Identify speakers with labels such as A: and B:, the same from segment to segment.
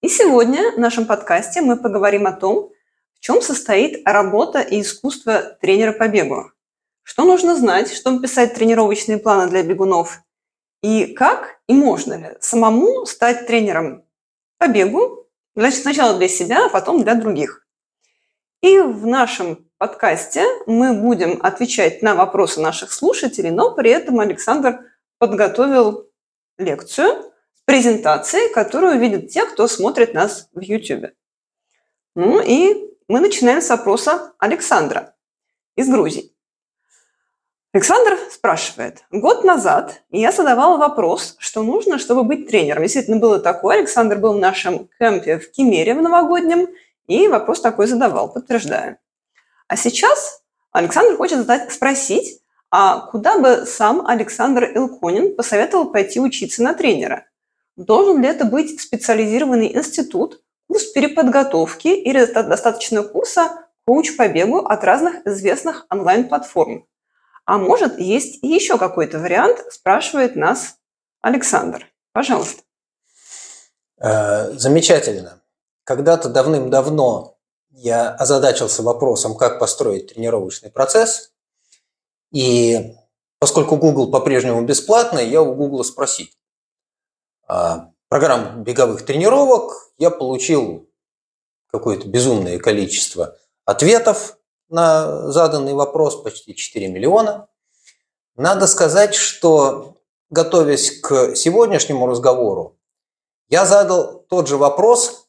A: И сегодня в нашем подкасте мы поговорим о том, в чем состоит работа и искусство тренера по бегу. Что нужно знать, чтобы писать тренировочные планы для бегунов? И как и можно ли самому стать тренером по бегу, значит, сначала для себя, а потом для других? И в нашем подкасте мы будем отвечать на вопросы наших слушателей, но при этом Александр подготовил лекцию, презентации, которую видят те, кто смотрит нас в YouTube. Ну и мы начинаем с вопроса Александра из Грузии. Александр спрашивает. Год назад я задавала вопрос, что нужно, чтобы быть тренером. Действительно, было такое. Александр был в нашем кемпе в Кемере в новогоднем, и вопрос такой задавал, подтверждаю. А сейчас Александр хочет задать, спросить, а куда бы сам Александр Илконин посоветовал пойти учиться на тренера? Должен ли это быть специализированный институт, курс переподготовки или достаточно курса коуч по бегу от разных известных онлайн-платформ? А может, есть еще какой-то вариант, спрашивает нас Александр. Пожалуйста.
B: Э, замечательно. Когда-то давным-давно я озадачился вопросом, как построить тренировочный процесс. И поскольку Google по-прежнему бесплатный, я у Google спросил. А, программу беговых тренировок, я получил какое-то безумное количество ответов на заданный вопрос, почти 4 миллиона. Надо сказать, что готовясь к сегодняшнему разговору, я задал тот же вопрос,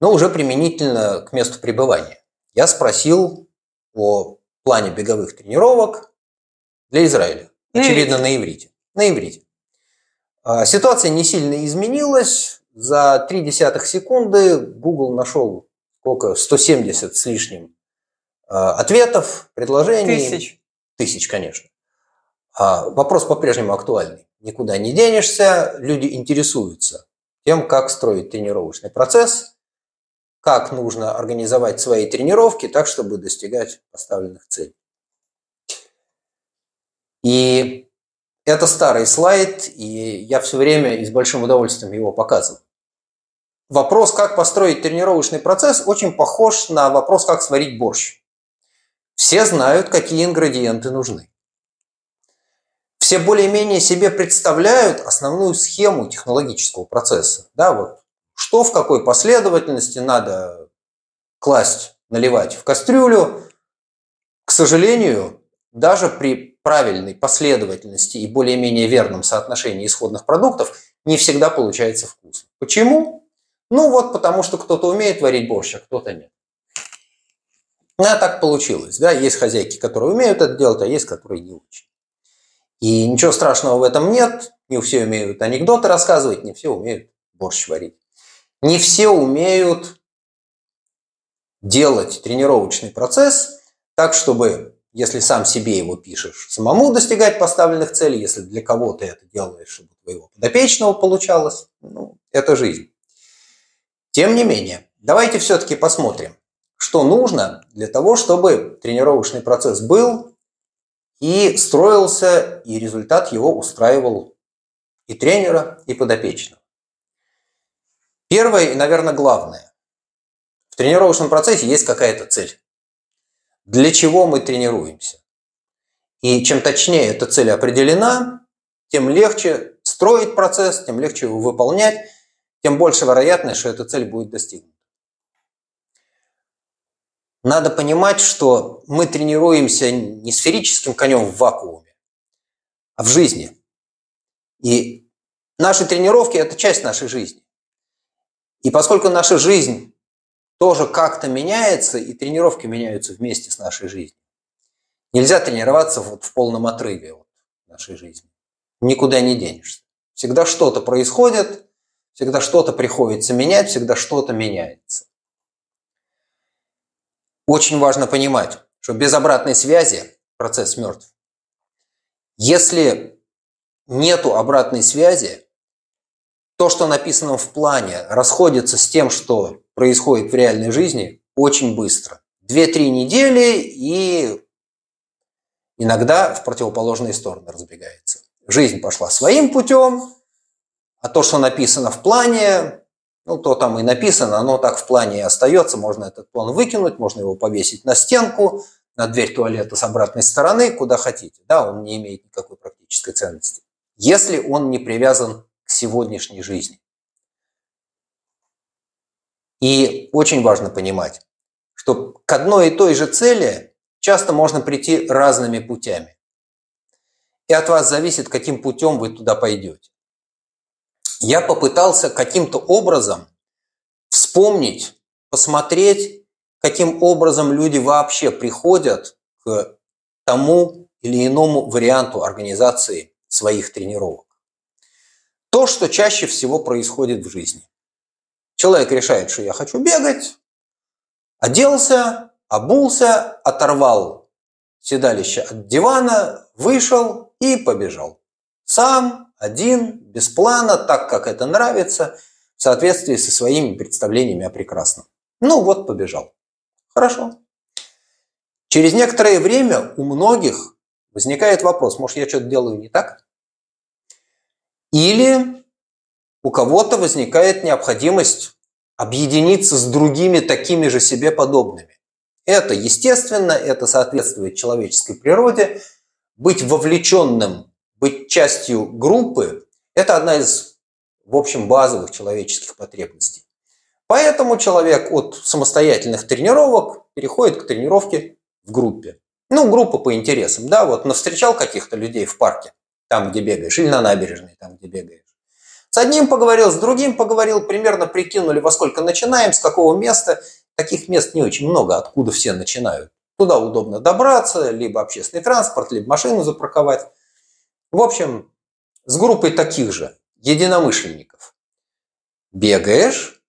B: но уже применительно к месту пребывания. Я спросил о плане беговых тренировок для Израиля. Очевидно, на иврите. На иврите. А, ситуация не сильно изменилась. За три десятых секунды Google нашел сколько? 170 с лишним Э, ответов, предложений.
A: Тысяч.
B: Тысяч, конечно. А вопрос по-прежнему актуальный. Никуда не денешься, люди интересуются тем, как строить тренировочный процесс, как нужно организовать свои тренировки так, чтобы достигать поставленных целей. И это старый слайд, и я все время и с большим удовольствием его показываю. Вопрос, как построить тренировочный процесс, очень похож на вопрос, как сварить борщ. Все знают, какие ингредиенты нужны. Все более-менее себе представляют основную схему технологического процесса. Да, вот, что в какой последовательности надо класть, наливать в кастрюлю. К сожалению, даже при правильной последовательности и более-менее верном соотношении исходных продуктов не всегда получается вкусно. Почему? Ну вот потому, что кто-то умеет варить борщ, а кто-то нет. А так получилось. Да? Есть хозяйки, которые умеют это делать, а есть, которые не очень. И ничего страшного в этом нет. Не все умеют анекдоты рассказывать, не все умеют борщ варить. Не все умеют делать тренировочный процесс так, чтобы, если сам себе его пишешь, самому достигать поставленных целей, если для кого-то это делаешь, чтобы твоего подопечного получалось, ну, это жизнь. Тем не менее, давайте все-таки посмотрим, что нужно для того, чтобы тренировочный процесс был и строился, и результат его устраивал и тренера, и подопечного. Первое и, наверное, главное. В тренировочном процессе есть какая-то цель. Для чего мы тренируемся? И чем точнее эта цель определена, тем легче строить процесс, тем легче его выполнять, тем больше вероятность, что эта цель будет достигнута. Надо понимать, что мы тренируемся не сферическим конем в вакууме, а в жизни. И наши тренировки – это часть нашей жизни. И поскольку наша жизнь тоже как-то меняется, и тренировки меняются вместе с нашей жизнью, нельзя тренироваться вот в полном отрыве от нашей жизни. Никуда не денешься. Всегда что-то происходит, Всегда что-то приходится менять, всегда что-то меняется. Очень важно понимать, что без обратной связи процесс мертв. Если нету обратной связи, то, что написано в плане, расходится с тем, что происходит в реальной жизни, очень быстро. Две-три недели и иногда в противоположные стороны разбегается. Жизнь пошла своим путем, а то, что написано в плане, ну, то там и написано, оно так в плане и остается. Можно этот план выкинуть, можно его повесить на стенку, на дверь туалета с обратной стороны, куда хотите. Да, он не имеет никакой практической ценности. Если он не привязан к сегодняшней жизни. И очень важно понимать, что к одной и той же цели часто можно прийти разными путями. И от вас зависит, каким путем вы туда пойдете. Я попытался каким-то образом вспомнить, посмотреть, каким образом люди вообще приходят к тому или иному варианту организации своих тренировок. То, что чаще всего происходит в жизни. Человек решает, что я хочу бегать, оделся, обулся, оторвал седалище от дивана, вышел и побежал. Сам, один, без плана, так, как это нравится, в соответствии со своими представлениями о прекрасном. Ну вот, побежал. Хорошо. Через некоторое время у многих возникает вопрос, может, я что-то делаю не так? Или у кого-то возникает необходимость объединиться с другими такими же себе подобными. Это естественно, это соответствует человеческой природе. Быть вовлеченным, быть частью группы – это одна из, в общем, базовых человеческих потребностей. Поэтому человек от самостоятельных тренировок переходит к тренировке в группе. Ну, группа по интересам, да, вот навстречал каких-то людей в парке, там, где бегаешь, или на набережной, там, где бегаешь. С одним поговорил, с другим поговорил, примерно прикинули, во сколько начинаем, с какого места. Таких мест не очень много, откуда все начинают. Туда удобно добраться, либо общественный транспорт, либо машину запарковать. В общем, с группой таких же единомышленников. Бегаешь,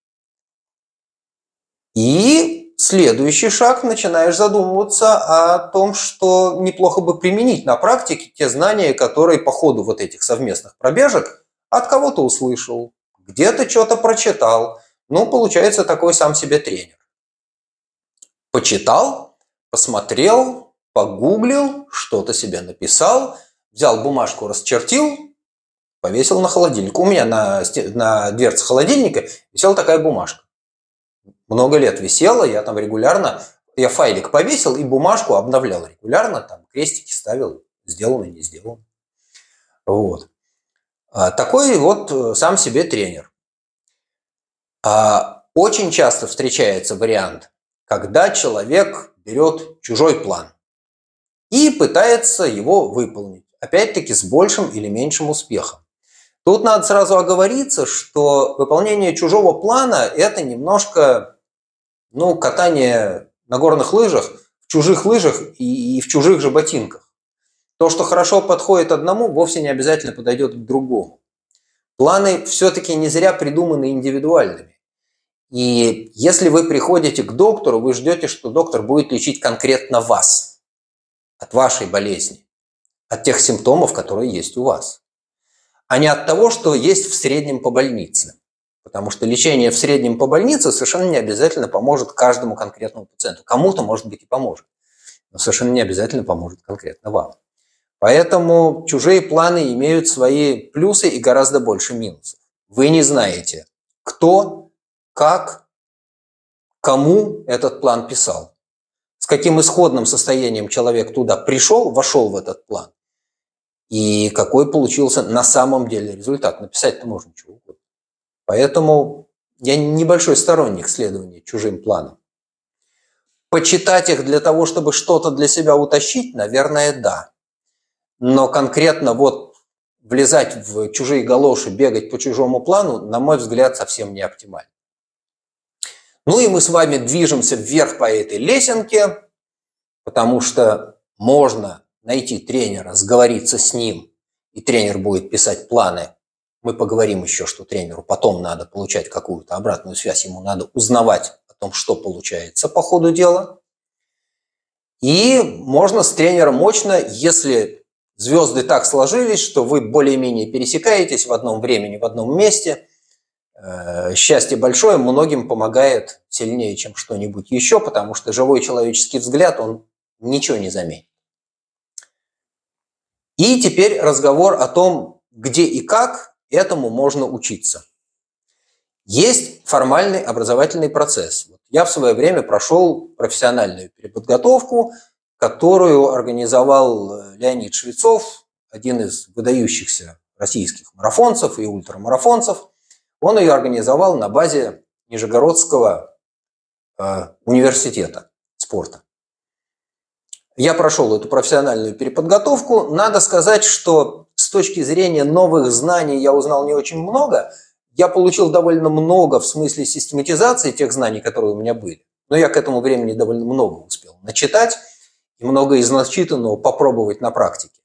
B: и следующий шаг начинаешь задумываться о том, что неплохо бы применить на практике те знания, которые по ходу вот этих совместных пробежек от кого-то услышал, где-то что-то прочитал. Ну, получается такой сам себе тренер. Почитал, посмотрел, погуглил, что-то себе написал, взял бумажку, расчертил, повесил на холодильник. У меня на, на дверце холодильника висела такая бумажка много лет висела, я там регулярно, я файлик повесил и бумажку обновлял регулярно, там крестики ставил, сделано, не сделано. Вот. А, такой вот э, сам себе тренер. А, очень часто встречается вариант, когда человек берет чужой план и пытается его выполнить. Опять-таки с большим или меньшим успехом. Тут надо сразу оговориться, что выполнение чужого плана – это немножко ну, катание на горных лыжах, в чужих лыжах и, и в чужих же ботинках. То, что хорошо подходит одному, вовсе не обязательно подойдет к другому. Планы все-таки не зря придуманы индивидуальными. И если вы приходите к доктору, вы ждете, что доктор будет лечить конкретно вас, от вашей болезни, от тех симптомов, которые есть у вас, а не от того, что есть в среднем по больнице. Потому что лечение в среднем по больнице совершенно не обязательно поможет каждому конкретному пациенту. Кому-то, может быть, и поможет, но совершенно не обязательно поможет конкретно вам. Поэтому чужие планы имеют свои плюсы и гораздо больше минусов. Вы не знаете, кто, как, кому этот план писал, с каким исходным состоянием человек туда пришел, вошел в этот план, и какой получился на самом деле результат. Написать-то можно чего угодно. Поэтому я небольшой сторонник следования чужим планам. Почитать их для того, чтобы что-то для себя утащить, наверное, да. Но конкретно вот влезать в чужие галоши, бегать по чужому плану, на мой взгляд, совсем не оптимально. Ну и мы с вами движемся вверх по этой лесенке, потому что можно найти тренера, сговориться с ним, и тренер будет писать планы Мы поговорим еще, что тренеру потом надо получать какую-то обратную связь, ему надо узнавать о том, что получается по ходу дела. И можно с тренером мощно, если звезды так сложились, что вы более-менее пересекаетесь в одном времени, в одном месте. Э, счастье большое многим помогает сильнее, чем что-нибудь еще, потому что живой человеческий взгляд, он ничего не заменит. И теперь разговор о том, где и как этому можно учиться. Есть формальный образовательный процесс. Я в свое время прошел профессиональную переподготовку, которую организовал э, Леонид Швецов, один из выдающихся российских марафонцев и ультрамарафонцев. Он ее организовал на базе Нижегородского э, университета спорта. Я прошел эту профессиональную переподготовку. Надо сказать, что с точки зрения новых знаний я узнал не очень много. Я получил довольно много в смысле систематизации тех знаний, которые у меня были. Но я к этому времени довольно много успел начитать много из начитанного попробовать на практике.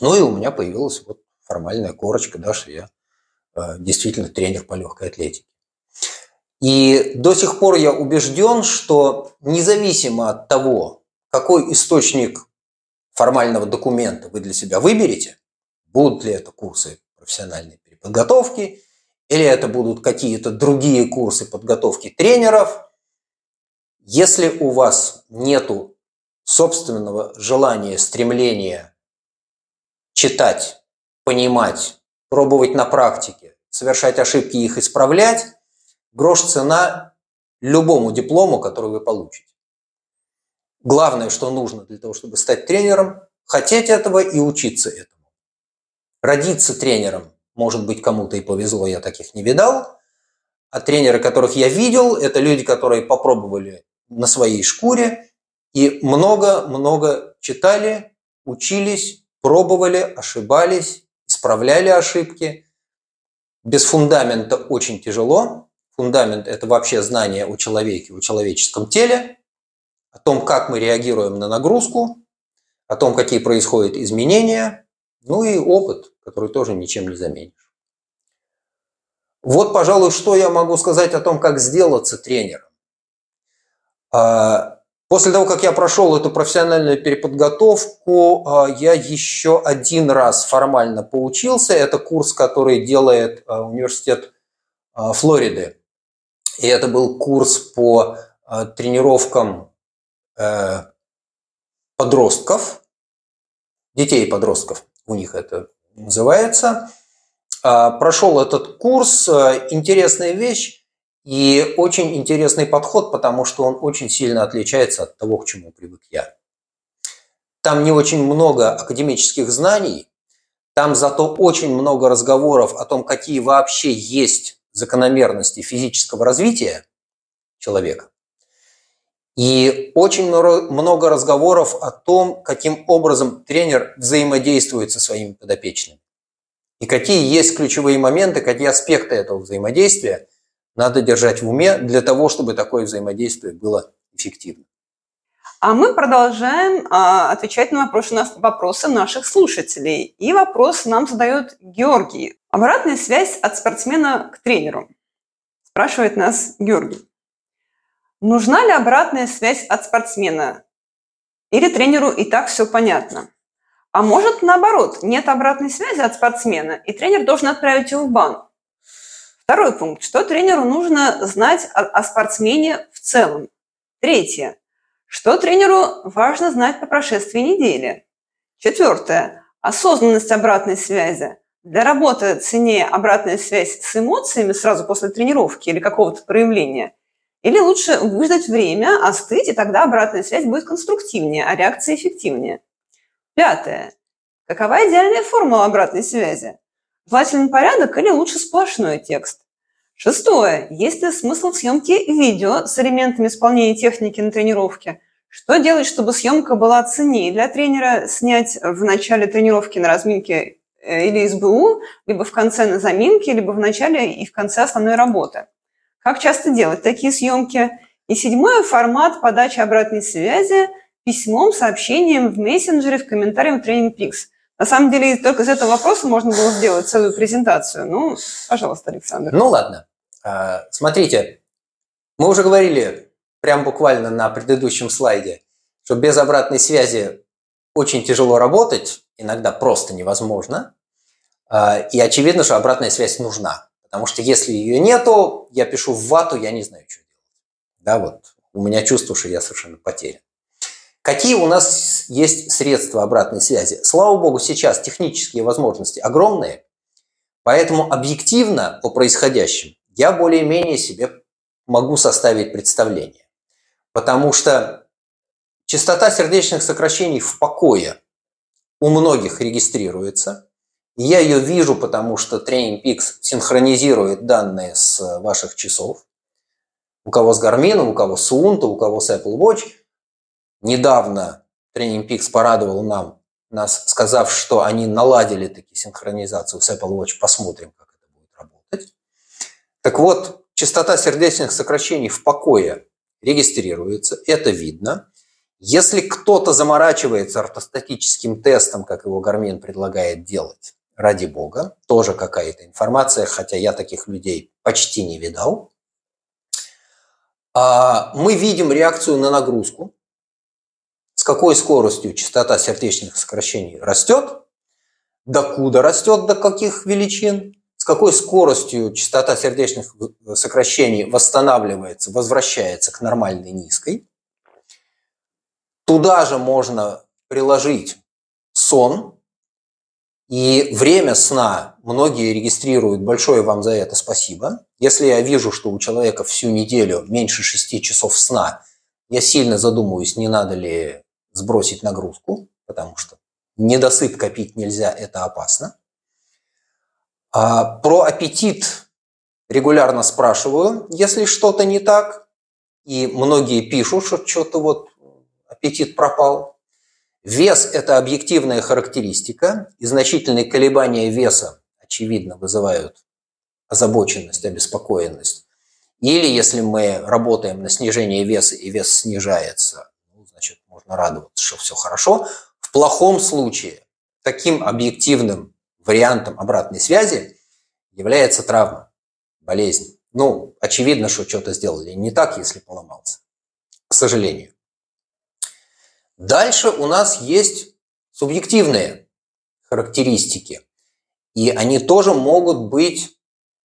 B: Ну и у меня появилась вот формальная корочка, да, что я э, действительно тренер по легкой атлетике. И до сих пор я убежден, что независимо от того, какой источник формального документа вы для себя выберете, будут ли это курсы профессиональной переподготовки, или это будут какие-то другие курсы подготовки тренеров, если у вас нету собственного желания, стремления читать, понимать, пробовать на практике, совершать ошибки и их исправлять, грош цена любому диплому, который вы получите. Главное, что нужно для того, чтобы стать тренером, хотеть этого и учиться этому. Родиться тренером, может быть, кому-то и повезло, я таких не видал. А тренеры, которых я видел, это люди, которые попробовали на своей шкуре и много-много читали, учились, пробовали, ошибались, исправляли ошибки. Без фундамента очень тяжело. Фундамент – это вообще знание о человеке, о человеческом теле, о том, как мы реагируем на нагрузку, о том, какие происходят изменения, ну и опыт, который тоже ничем не заменишь. Вот, пожалуй, что я могу сказать о том, как сделаться тренером. После того, как я прошел эту профессиональную переподготовку, а, я еще один раз формально поучился. Это курс, который делает а, университет а, Флориды. И это был курс по тренировкам э, подростков, детей и подростков, у них это называется. Прошел этот курс. Интересная вещь. И очень интересный подход, потому что он очень сильно отличается от того, к чему привык я. Там не очень много академических знаний, там зато очень много разговоров о том, какие вообще есть закономерности физического развития человека. И очень много разговоров о том, каким образом тренер взаимодействует со своими подопечными. И какие есть ключевые моменты, какие аспекты этого взаимодействия надо держать в уме для того, чтобы такое взаимодействие было эффективным.
A: А мы продолжаем а, отвечать на вопросы, на вопросы наших слушателей. И вопрос нам задает Георгий. Обратная связь от спортсмена к тренеру. Спрашивает нас Георгий. Нужна ли обратная связь от спортсмена? Или тренеру и так все понятно? А может, наоборот, нет обратной связи от спортсмена, и тренер должен отправить его в бан? Второй пункт. Что тренеру нужно знать о, спортсмене в целом? Третье. Что тренеру важно знать по прошествии недели? Четвертое. Осознанность обратной связи. Для работы ценнее обратная связь с эмоциями сразу после тренировки или какого-то проявления? Или лучше выждать время, остыть, и тогда обратная связь будет конструктивнее, а реакция эффективнее? Пятое. Какова идеальная формула обратной связи? Желательный порядок или лучше сплошной текст? Шестое. Есть ли смысл в съемке видео с элементами исполнения техники на тренировке? Что делать, чтобы съемка была ценнее? Для тренера снять в начале тренировки на разминке э, или СБУ, либо в конце на заминке, либо в начале и в конце основной работы. Как часто делать такие съемки? И седьмое – формат подачи обратной связи письмом, сообщением в мессенджере, в комментариях в Training Peaks. На самом деле, только из этого вопроса можно было сделать целую презентацию. Ну, пожалуйста, Александр.
B: Ну, ладно. А, смотрите, мы уже говорили прям буквально на предыдущем слайде, что без обратной связи очень тяжело работать, иногда просто невозможно. А, и очевидно, что обратная связь нужна. Потому что если ее нету, я пишу в вату, я не знаю, что делать. Да, вот у меня чувство, что я совершенно потерян. Какие у нас есть средства обратной связи? Слава богу, сейчас технические возможности огромные, поэтому объективно о происходящем я более-менее себе могу составить представление. Потому что частота сердечных сокращений в покое у многих регистрируется. Я ее вижу, потому что Training Peaks синхронизирует данные с ваших часов. У кого с Garmin, у кого с Unto, у кого с Apple Watch. Недавно Training Peaks порадовал нам, нас, сказав, что они наладили таки синхронизацию с Apple Watch. Посмотрим, как это будет работать. Так вот, частота сердечных сокращений в покое регистрируется, это видно. Если кто-то заморачивается ортостатическим тестом, как его Гармин предлагает делать, ради бога, тоже какая-то информация, хотя я таких людей почти не видал. А, мы видим реакцию на нагрузку, с какой скоростью частота сердечных сокращений растет, докуда растет, до каких величин, с какой скоростью частота сердечных сокращений восстанавливается, возвращается к нормальной низкой. Туда же можно приложить сон, и время сна многие регистрируют, большое вам за это спасибо. Если я вижу, что у человека всю неделю меньше 6 часов сна, я сильно задумываюсь, не надо ли сбросить нагрузку, потому что недосып копить нельзя, это опасно. А про аппетит регулярно спрашиваю, если что-то не так. И многие пишут, что что-то вот аппетит пропал. Вес – это объективная характеристика, и значительные колебания веса, очевидно, вызывают озабоченность, обеспокоенность. Или если мы работаем на снижение веса, и вес снижается, можно радоваться, что все хорошо. В плохом случае таким объективным вариантом обратной связи является травма, болезнь. Ну, очевидно, что что-то сделали не так, если поломался. К сожалению. Дальше у нас есть субъективные характеристики. И они тоже могут быть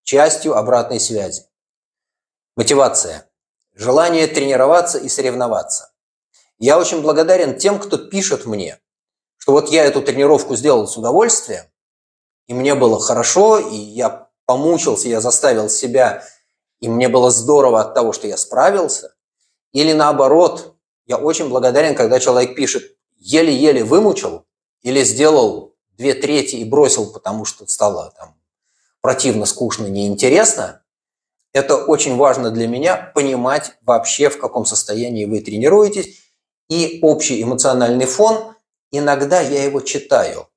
B: частью обратной связи. Мотивация. Желание тренироваться и соревноваться. Я очень благодарен тем, кто пишет мне, что вот я эту тренировку сделал с удовольствием, и мне было хорошо, и я помучился, я заставил себя, и мне было здорово от того, что я справился. Или наоборот, я очень благодарен, когда человек пишет, еле-еле вымучил или сделал две трети и бросил, потому что стало там противно, скучно, неинтересно. Это очень важно для меня понимать вообще, в каком состоянии вы тренируетесь. И общий эмоциональный фон, иногда я его читаю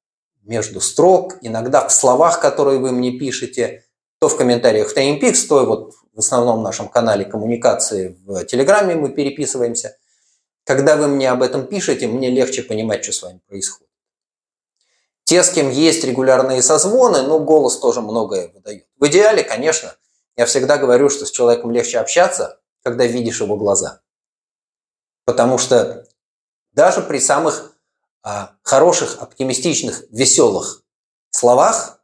B: между строк, иногда в словах, которые вы мне пишете, то в комментариях в TimePix, то вот в основном нашем канале коммуникации в Телеграме мы переписываемся. Когда вы мне об этом пишете, мне легче понимать, что с вами происходит. Те, с кем есть регулярные созвоны, ну, голос тоже многое выдает. В идеале, конечно, я всегда говорю, что с человеком легче общаться, когда видишь его глаза. Потому что даже при самых а, хороших, оптимистичных, веселых словах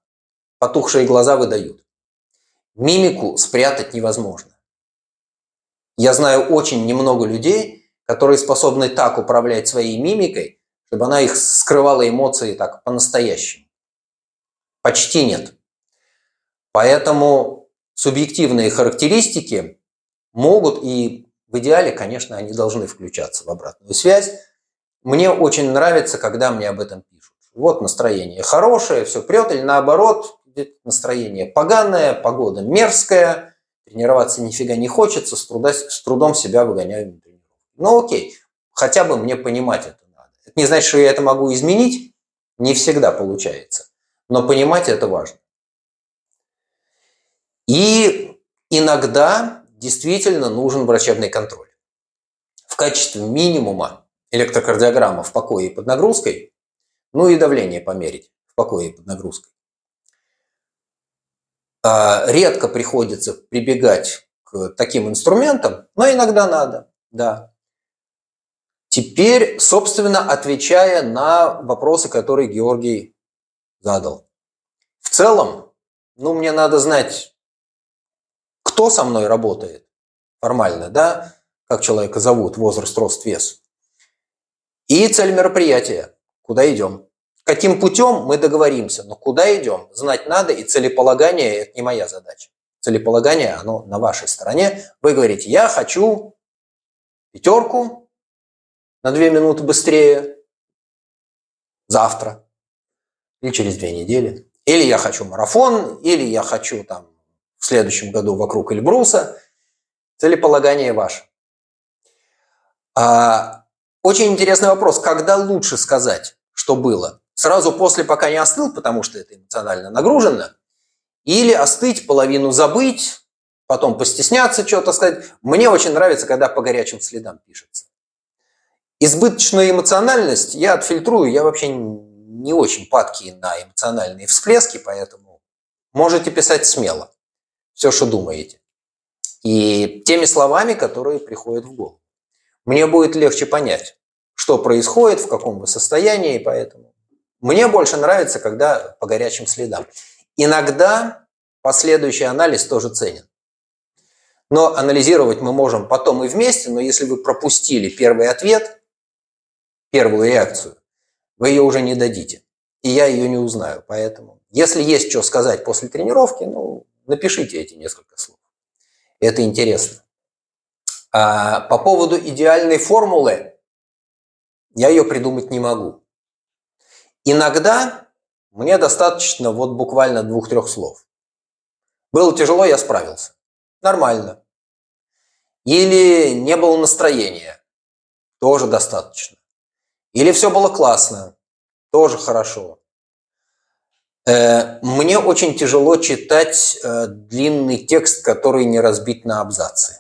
B: потухшие глаза выдают. Мимику спрятать невозможно. Я знаю очень немного людей, которые способны так управлять своей мимикой, чтобы она их скрывала эмоции так по-настоящему. Почти нет. Поэтому субъективные характеристики могут и в идеале, конечно, они должны включаться в обратную связь, мне очень нравится, когда мне об этом пишут. Вот настроение хорошее, все прет, или наоборот, настроение поганое, погода мерзкая, тренироваться нифига не хочется, с, труда, с трудом себя выгоняю. Ну окей, хотя бы мне понимать это надо. Это не значит, что я это могу изменить, не всегда получается. Но понимать это важно. И иногда действительно нужен врачебный контроль. В качестве минимума электрокардиограмма в покое под нагрузкой Ну и давление померить в покое под нагрузкой. А, редко приходится прибегать к таким инструментам, но иногда надо, да. Теперь, собственно, отвечая на вопросы, которые Георгий задал. В целом, ну, мне надо знать, кто со мной работает формально, да, как человека зовут, возраст, рост, вес. И цель мероприятия, куда идем. Каким путем мы договоримся, но куда идем, знать надо, и целеполагание – это не моя задача. Целеполагание, оно на вашей стороне. Вы говорите, я хочу пятерку, на две минуты быстрее завтра или через две недели. Или я хочу марафон, или я хочу там в следующем году вокруг Эльбруса. Целеполагание ваше. А, очень интересный вопрос. Когда лучше сказать, что было? Сразу после, пока не остыл, потому что это эмоционально нагружено? Или остыть, половину забыть, потом постесняться что-то сказать? Мне очень нравится, когда по горячим следам пишется. Избыточную эмоциональность я отфильтрую, я вообще не очень падкий на эмоциональные всплески, поэтому можете писать смело все, что думаете. И теми словами, которые приходят в голову. Мне будет легче понять, что происходит, в каком вы состоянии, поэтому мне больше нравится, когда по горячим следам. Иногда последующий анализ тоже ценен. Но анализировать мы можем потом и вместе, но если вы пропустили первый ответ, первую реакцию, вы ее уже не дадите. И я ее не узнаю. Поэтому, если есть что сказать после тренировки, ну, напишите эти несколько слов. Это интересно. А по поводу идеальной формулы, я ее придумать не могу. Иногда мне достаточно вот буквально двух-трех слов. Было тяжело, я справился. Нормально. Или не было настроения. Тоже достаточно. Или все было классно, тоже хорошо. Э, мне очень тяжело читать э, длинный текст, который не разбит на абзацы.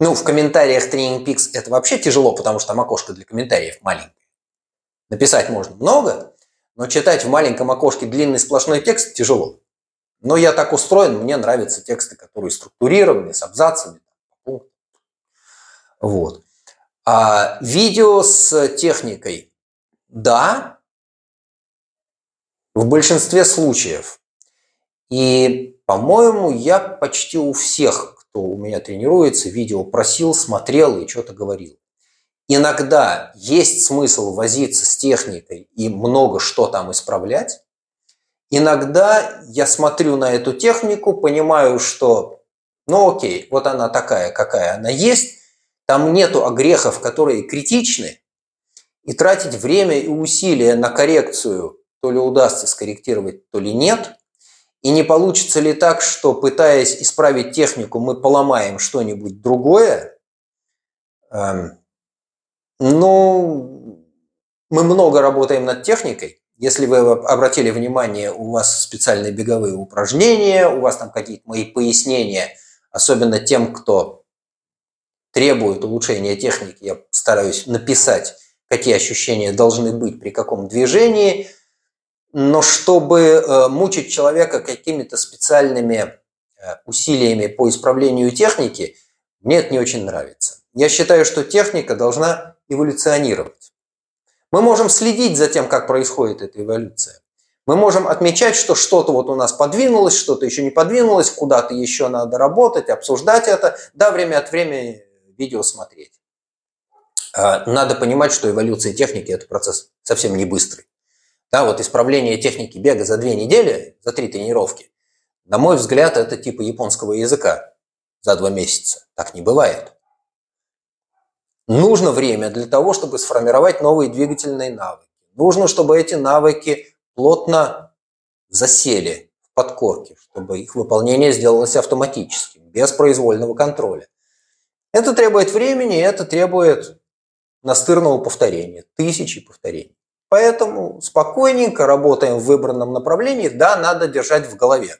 B: Ну, в комментариях Training Peaks это вообще тяжело, потому что там окошко для комментариев маленькое. Написать можно много, но читать в маленьком окошке длинный сплошной текст тяжело. Но я так устроен, мне нравятся тексты, которые структурированы, с абзацами. Вот. А видео с техникой. Да, в большинстве случаев. И, по-моему, я почти у всех, кто у меня тренируется, видео просил, смотрел и что-то говорил. Иногда есть смысл возиться с техникой и много что там исправлять. Иногда я смотрю на эту технику, понимаю, что ну окей, вот она такая, какая она есть, там нету огрехов, которые критичны, и тратить время и усилия на коррекцию то ли удастся скорректировать, то ли нет. И не получится ли так, что пытаясь исправить технику, мы поломаем что-нибудь другое? Эм, ну, мы много работаем над техникой. Если вы обратили внимание, у вас специальные беговые упражнения, у вас там какие-то мои пояснения, особенно тем, кто требует улучшения техники, я стараюсь написать, какие ощущения должны быть при каком движении, но чтобы э, мучить человека какими-то специальными э, усилиями по исправлению техники, мне это не очень нравится. Я считаю, что техника должна эволюционировать. Мы можем следить за тем, как происходит эта эволюция. Мы можем отмечать, что что-то вот у нас подвинулось, что-то еще не подвинулось, куда-то еще надо работать, обсуждать это. Да, время от времени видео смотреть. А, надо понимать, что эволюция техники – это процесс совсем не быстрый. Да, вот исправление техники бега за две недели, за три тренировки, на мой взгляд, это типа японского языка за два месяца. Так не бывает. Нужно время для того, чтобы сформировать новые двигательные навыки. Нужно, чтобы эти навыки плотно засели в подкорке, чтобы их выполнение сделалось автоматически, без произвольного контроля. Это требует времени, это требует настырного повторения, тысячи повторений. Поэтому спокойненько работаем в выбранном направлении. Да, надо держать в голове,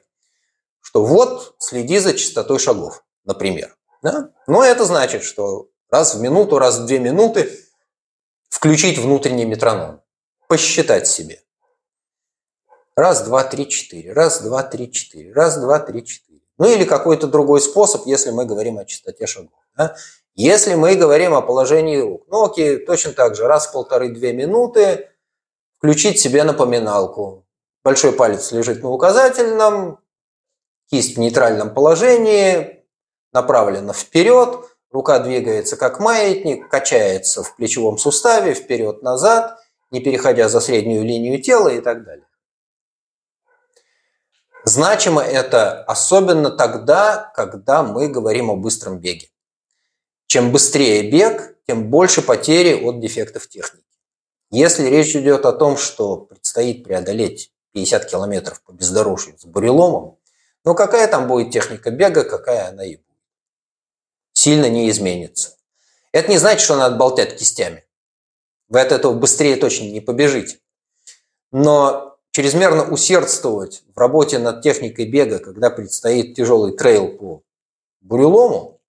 B: что вот следи за частотой шагов, например. Да? Но это значит, что раз в минуту, раз в две минуты включить внутренний метроном. посчитать себе. Раз, два, три, четыре. Раз, два, три, четыре. Раз, два, три, четыре. Ну или какой-то другой способ, если мы говорим о частоте шагов. Да? Если мы говорим о положении рук, ну окей, точно так же, раз в полторы-две минуты включить себе напоминалку. Большой палец лежит на указательном, кисть в нейтральном положении, направлена вперед, рука двигается как маятник, качается в плечевом суставе вперед-назад, не переходя за среднюю линию тела и так далее. Значимо это особенно тогда, когда мы говорим о быстром беге. Чем быстрее бег, тем больше потери от дефектов техники. Если речь идет о том, что предстоит преодолеть 50 километров по бездорожью с буреломом, ну какая там будет техника бега, какая она и будет. Сильно не изменится. Это не значит, что надо болтать кистями. Вы от этого быстрее точно не побежите. Но чрезмерно усердствовать в работе над техникой бега, когда предстоит тяжелый трейл по бурелому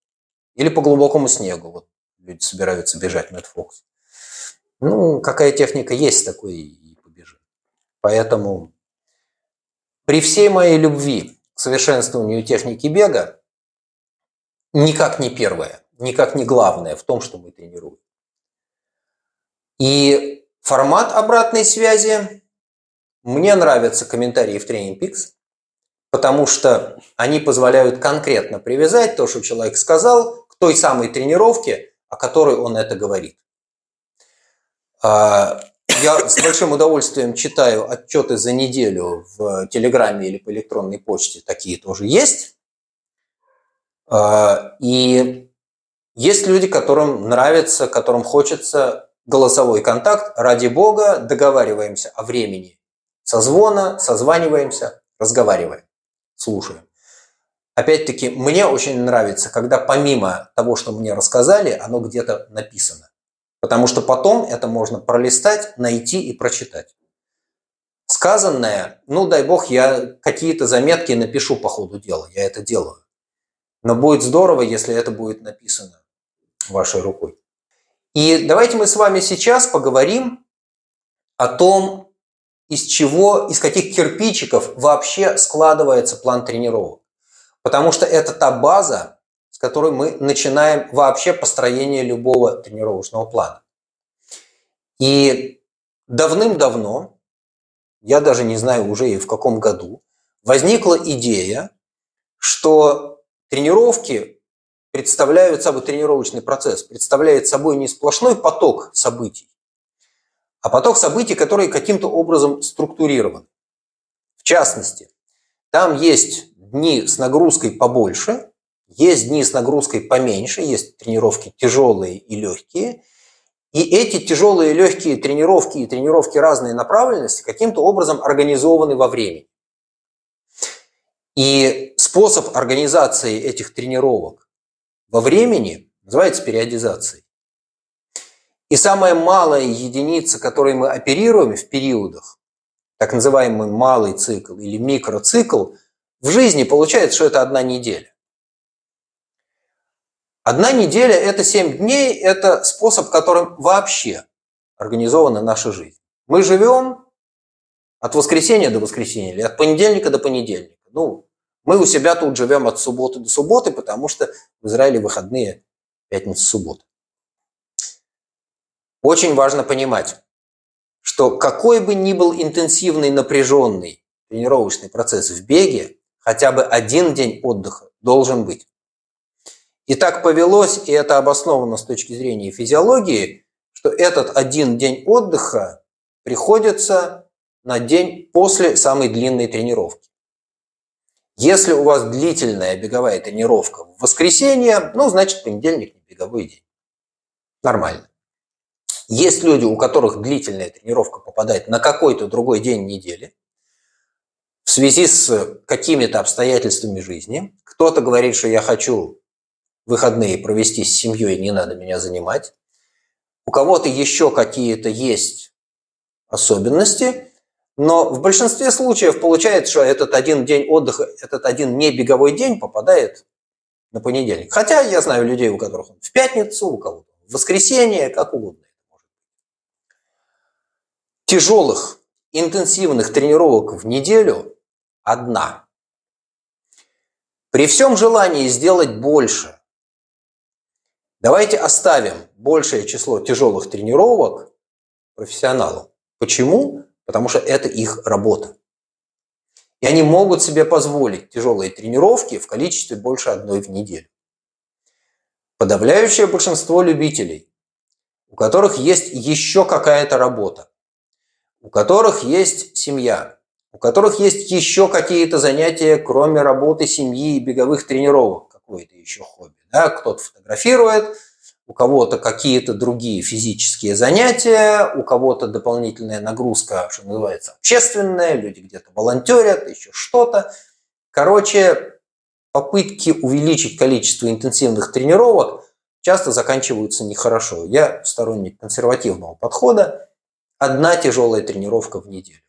B: или по глубокому снегу. Вот люди собираются бежать Мэтт Фокс. Ну, какая техника есть, такой и побежим. Поэтому при всей моей любви к совершенствованию техники бега никак не первое, никак не главное в том, что мы тренируем. И формат обратной связи мне нравятся комментарии в Training Peaks, потому что они позволяют конкретно привязать то, что человек сказал, к той самой тренировке, о которой он это говорит. А, я с большим удовольствием читаю отчеты за неделю в Телеграме или по электронной почте, такие тоже есть. А, и есть люди, которым нравится, которым хочется голосовой контакт. Ради бога, договариваемся о времени созвона, созваниваемся, разговариваем, слушаем. Опять-таки, мне очень нравится, когда помимо того, что мне рассказали, оно где-то написано. Потому что потом это можно пролистать, найти и прочитать. Сказанное, ну дай бог, я какие-то заметки напишу по ходу дела, я это делаю. Но будет здорово, если это будет написано вашей рукой. И давайте мы с вами сейчас поговорим о том, из чего, из каких кирпичиков вообще складывается план тренировок. Потому что это та база, с которой мы начинаем вообще построение любого тренировочного плана. И давным-давно, я даже не знаю уже и в каком году, возникла идея, что тренировки представляют собой тренировочный процесс, представляет собой не сплошной поток событий, а поток событий, которые каким-то образом структурированы. В частности, там есть дни с нагрузкой побольше, есть дни с нагрузкой поменьше, есть тренировки тяжелые и легкие. И эти тяжелые и легкие тренировки и тренировки разной направленности каким-то образом организованы во времени. И способ организации этих тренировок во времени называется периодизацией. И самая малая единица, которой мы оперируем в периодах, так называемый малый цикл или микроцикл, в жизни получается, что это одна неделя. Одна неделя – это 7 дней, это способ, которым вообще организована наша жизнь. Мы живем от воскресенья до воскресенья или от понедельника до понедельника. Ну, мы у себя тут живем от субботы до субботы, потому что в Израиле выходные пятница-суббота. Очень важно понимать, что какой бы ни был интенсивный, напряженный тренировочный процесс в беге, хотя бы один день отдыха должен быть. И так повелось, и это обосновано с точки зрения физиологии, что этот один день отдыха приходится на день после самой длинной тренировки. Если у вас длительная беговая тренировка в воскресенье, ну, значит, понедельник не беговой день. Нормально. Есть люди, у которых длительная тренировка попадает на какой-то другой день недели в связи с какими-то обстоятельствами жизни. Кто-то говорит, что я хочу выходные провести с семьей, не надо меня занимать. У кого-то еще какие-то есть особенности, но в большинстве случаев получается, что этот один день отдыха, этот один не беговой день попадает на понедельник. Хотя я знаю людей, у которых в пятницу, у кого-то в воскресенье, как угодно. тяжелых интенсивных тренировок в неделю одна. При всем желании сделать больше, давайте оставим большее число тяжелых тренировок профессионалам. Почему? Потому что это их работа. И они могут себе позволить тяжелые тренировки в количестве больше одной в неделю. Подавляющее большинство любителей, у которых есть еще какая-то работа, у которых есть семья, у которых есть еще какие-то занятия, кроме работы, семьи и беговых тренировок, какое-то еще хобби. Да? Кто-то фотографирует, у кого-то какие-то другие физические занятия, у кого-то дополнительная нагрузка, что называется, общественная, люди где-то волонтерят, еще что-то. Короче, попытки увеличить количество интенсивных тренировок часто заканчиваются нехорошо. Я сторонник консервативного подхода. Одна тяжелая тренировка в неделю.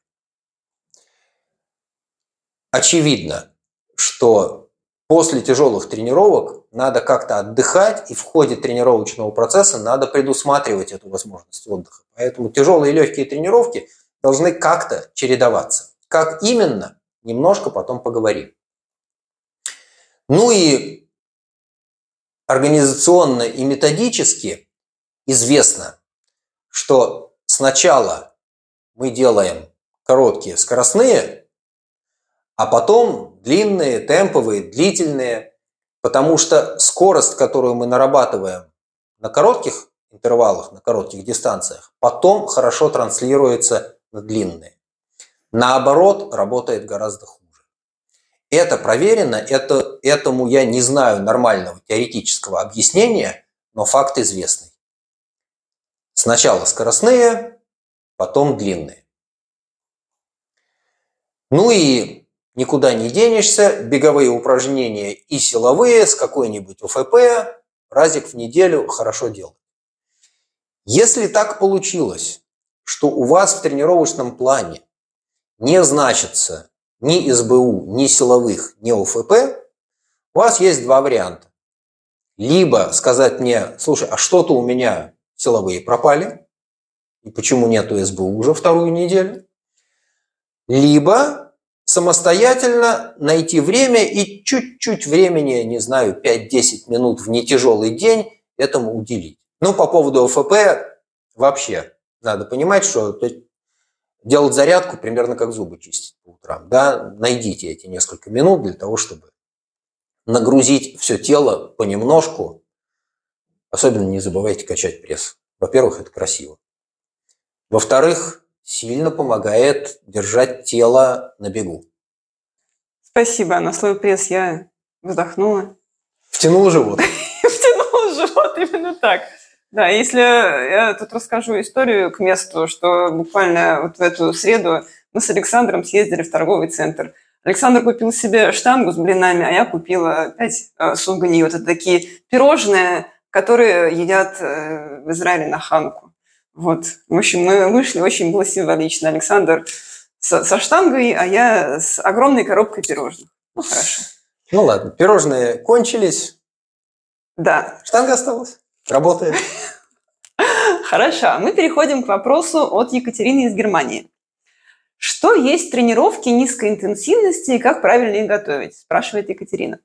B: Очевидно, что После тяжелых тренировок надо как-то отдыхать, и в ходе тренировочного процесса надо предусматривать эту возможность отдыха. Поэтому тяжелые и легкие тренировки должны как-то чередоваться. Как именно, немножко потом поговорим. Ну и организационно и методически известно, что сначала мы делаем короткие скоростные а потом длинные, темповые, длительные, потому что скорость, которую мы нарабатываем на коротких интервалах, на коротких дистанциях, потом хорошо транслируется на длинные. Наоборот, работает гораздо хуже. Это проверено, это, этому я не знаю нормального теоретического объяснения, но факт известный. Сначала скоростные, потом длинные. Ну и никуда не денешься, беговые упражнения и силовые с какой-нибудь УФП, разик в неделю хорошо делать. Если так получилось, что у вас в тренировочном плане не значится ни СБУ, ни силовых, ни УФП, у вас есть два варианта. Либо сказать мне, слушай, а что-то у меня силовые пропали, и почему нету СБУ уже вторую неделю, либо самостоятельно найти время и чуть-чуть времени, не знаю, 5-10 минут в нетяжелый день этому уделить. Ну, по поводу ОФП вообще надо понимать, что делать зарядку примерно как зубы чистить по утрам. Да? Найдите эти несколько минут для того, чтобы нагрузить все тело понемножку. Особенно не забывайте качать пресс. Во-первых, это красиво. Во-вторых, сильно помогает держать тело на бегу.
A: Спасибо. На слове пресс я вздохнула.
B: Втянул живот.
A: Втянул живот, именно так. Да, если я тут расскажу историю к месту, что буквально вот в эту среду мы с Александром съездили в торговый центр. Александр купил себе штангу с блинами, а я купила опять э, сунгани. Вот это такие пирожные, которые едят э, в Израиле на Ханку. Вот. В общем, мы вышли, очень было символично. Александр со, со штангой, а я с огромной коробкой пирожных. Ну, хорошо.
B: Ну ладно, пирожные кончились.
A: Да.
B: Штанга осталась. Работает.
A: Хорошо. Мы переходим к вопросу от Екатерины из Германии. Что есть тренировки низкой интенсивности и как правильно их готовить? Спрашивает Екатерина.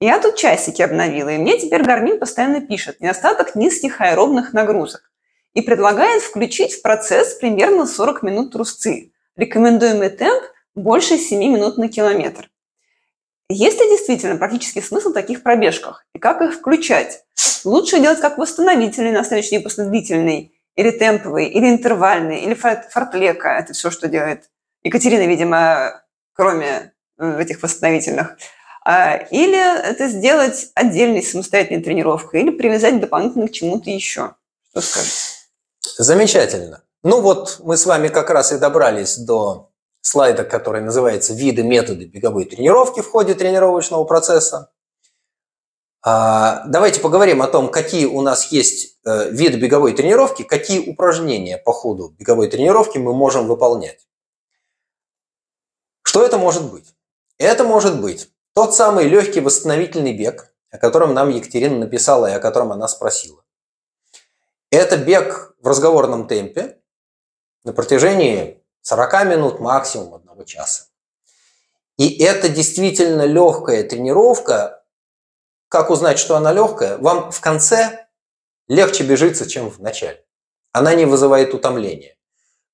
A: Я тут часики обновила, и мне теперь Гармин постоянно пишет недостаток низких аэробных нагрузок и предлагает включить в процесс примерно 40 минут трусцы. Рекомендуемый темп больше 7 минут на километр. Есть ли действительно практический смысл в таких пробежках? И как их включать? Лучше делать как восстановительный на следующий день после длительный, или темповый, или интервальный, или фортлека. Это все, что делает Екатерина, видимо, кроме э, этих восстановительных. А, или это сделать отдельной самостоятельной тренировкой, или привязать дополнительно к чему-то еще. Что скажете?
B: Замечательно. Ну вот мы с вами как раз и добрались до слайда, который называется «Виды, методы беговой тренировки в ходе тренировочного процесса». А, давайте поговорим о том, какие у нас есть э, виды беговой тренировки, какие упражнения по ходу беговой тренировки мы можем выполнять. Что это может быть? Это может быть тот самый легкий восстановительный бег, о котором нам Екатерина написала и о котором она спросила. Это бег в разговорном темпе, на протяжении 40 минут, максимум одного часа. И это действительно легкая тренировка. Как узнать, что она легкая? Вам в конце легче бежится, чем в начале. Она не вызывает утомления.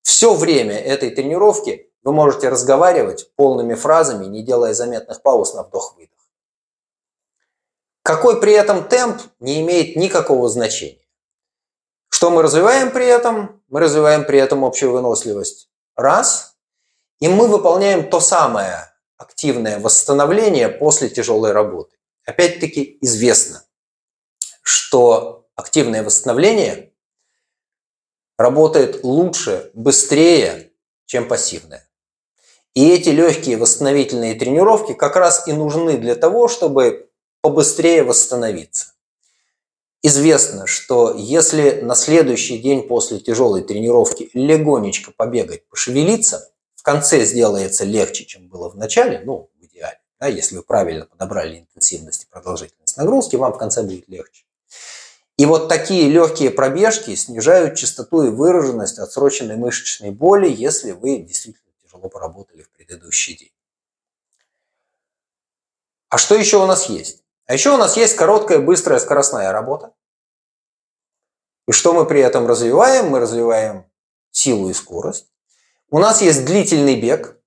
B: Все время этой тренировки вы можете разговаривать полными фразами, не делая заметных пауз на вдох-выдох. Какой при этом темп не имеет никакого значения. Что мы развиваем при этом? Мы развиваем при этом общую выносливость. Раз. И мы выполняем то самое активное восстановление после тяжелой работы. Опять-таки известно, что активное восстановление работает лучше, быстрее, чем пассивное. И эти легкие восстановительные тренировки как раз и нужны для того, чтобы побыстрее восстановиться. Известно, что если на следующий день после тяжелой тренировки легонечко побегать, пошевелиться, в конце сделается легче, чем было в начале, ну, в идеале. Да, если вы правильно подобрали интенсивность и продолжительность нагрузки, вам в конце будет легче. И вот такие легкие пробежки снижают частоту и выраженность отсроченной мышечной боли, если вы действительно тяжело поработали в предыдущий день. А что еще у нас есть? А еще у нас есть короткая, быстрая, скоростная работа. И что мы при этом развиваем? Мы развиваем силу и скорость. У нас есть длительный бег.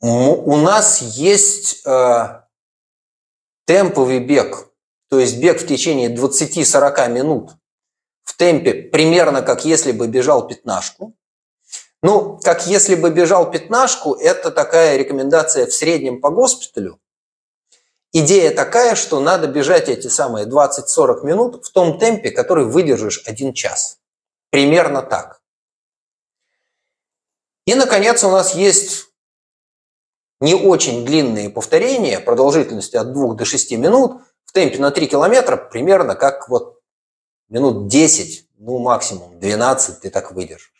B: У нас есть э, темповый бег, то есть бег в течение 20-40 минут в темпе примерно как если бы бежал пятнашку. Ну, как если бы бежал пятнашку, это такая рекомендация в среднем по госпиталю. Идея такая, что надо бежать эти самые 20-40 минут в том темпе, который выдержишь один час. Примерно так. И, наконец, у нас есть не очень длинные повторения продолжительностью от 2 до 6 минут в темпе на 3 километра, примерно как вот минут 10, ну максимум 12 ты так выдержишь.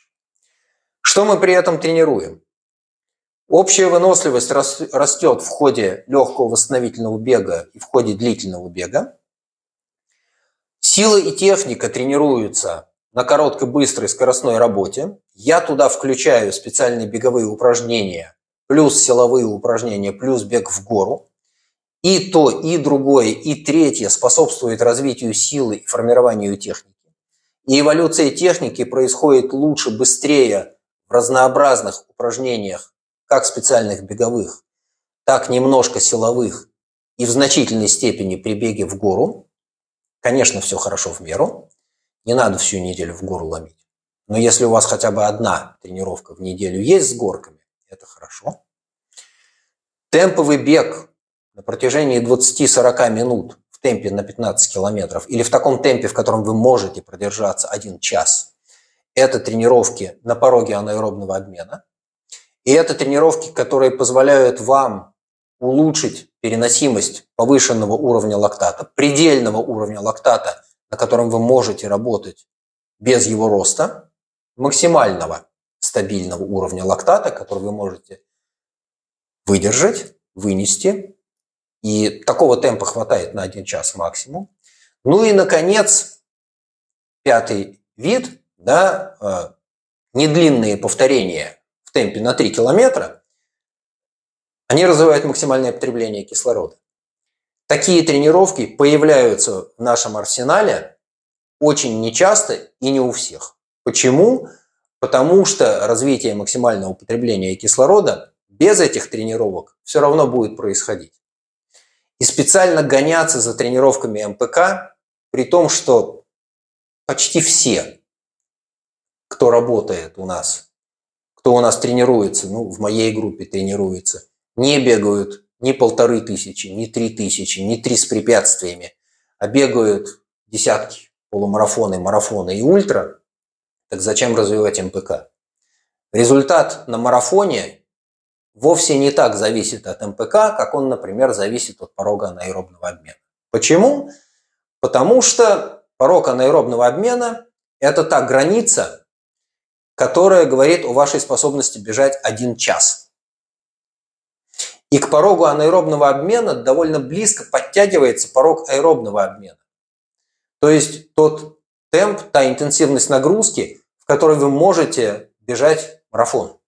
B: Что мы при этом тренируем? Общая выносливость растет в ходе легкого восстановительного бега и в ходе длительного бега. Сила и техника тренируются на короткой, быстрой, скоростной работе. Я туда включаю специальные беговые упражнения, плюс силовые упражнения, плюс бег в гору. И то, и другое, и третье способствует развитию силы и формированию техники. И эволюция техники происходит лучше, быстрее, разнообразных упражнениях, как специальных беговых, так немножко силовых и в значительной степени при беге в гору. Конечно, все хорошо в меру. Не надо всю неделю в гору ломить. Но если у вас хотя бы одна тренировка в неделю есть с горками, это хорошо. Темповый бег на протяжении 20-40 минут в темпе на 15 километров или в таком темпе, в котором вы можете продержаться один час – это тренировки на пороге анаэробного обмена. И это тренировки, которые позволяют вам улучшить переносимость повышенного уровня лактата, предельного уровня лактата, на котором вы можете работать без его роста, максимального стабильного уровня лактата, который вы можете выдержать, вынести. И такого темпа хватает на один час максимум. Ну и, наконец, пятый вид да, э, недлинные повторения в темпе на 3 километра, они развивают максимальное потребление кислорода. Такие тренировки появляются в нашем арсенале очень нечасто и не у всех. Почему? Потому что развитие максимального потребления кислорода без этих тренировок все равно будет происходить. И специально гоняться за тренировками МПК, при том, что почти все кто работает у нас, кто у нас тренируется, ну, в моей группе тренируется, не бегают ни полторы тысячи, ни три тысячи, ни три с препятствиями, а бегают десятки полумарафоны, марафоны и ультра, так зачем развивать МПК? Результат на марафоне вовсе не так зависит от МПК, как он, например, зависит от порога анаэробного обмена. Почему? Потому что порог анаэробного обмена – это та граница, которая говорит о вашей способности бежать один час. И к порогу анаэробного обмена довольно близко подтягивается порог аэробного обмена. То есть тот темп, та интенсивность нагрузки, в которой вы можете бежать марафон.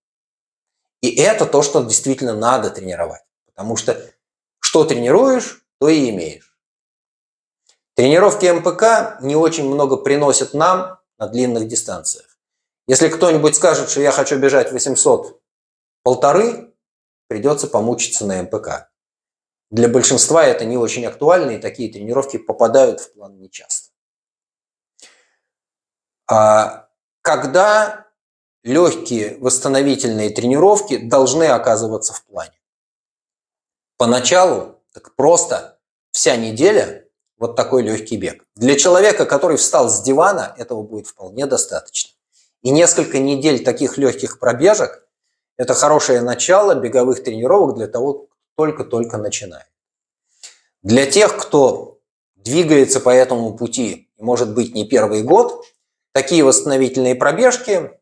B: И это то, что действительно надо тренировать. Потому что что тренируешь, то и имеешь. Тренировки МПК не очень много приносят нам на длинных дистанциях. Если кто-нибудь скажет, что я хочу бежать 800 полторы, придется помучиться на МПК. Для большинства это не очень актуально, и такие тренировки попадают в план нечасто. А когда легкие восстановительные тренировки должны оказываться в плане? Поначалу так просто вся неделя вот такой легкий бег. Для человека, который встал с дивана, этого будет вполне достаточно. И несколько недель таких легких пробежек – это хорошее начало беговых тренировок для того, только-только начинает. Для тех, кто двигается по этому пути, может быть, не первый год, такие восстановительные пробежки,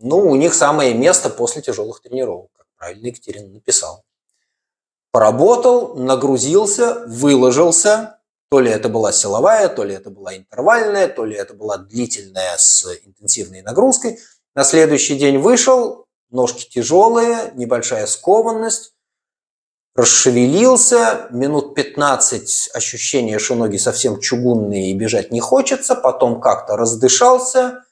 B: ну, у них самое место после тяжелых тренировок, как правильно Екатерина написал. Поработал, нагрузился, выложился, то ли это была силовая, то ли это была интервальная, то ли это была длительная с интенсивной нагрузкой. На следующий день вышел, ножки тяжелые, небольшая скованность, расшевелился, минут 15 ощущение, что ноги совсем чугунные и бежать не хочется, потом как-то раздышался,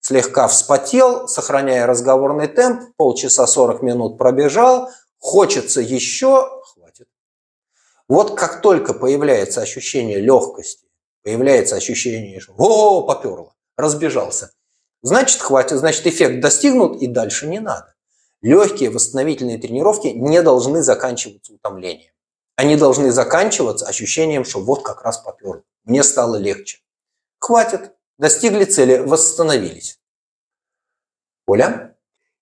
B: слегка вспотел, сохраняя разговорный темп, полчаса 40 минут пробежал, хочется еще. Вот как только появляется ощущение легкости, появляется ощущение, что о, поперло, разбежался, значит хватит, значит эффект достигнут и дальше не надо. Легкие восстановительные тренировки не должны заканчиваться утомлением. Они должны заканчиваться ощущением, что вот как раз поперло. Мне стало легче. Хватит. Достигли цели, восстановились. Оля?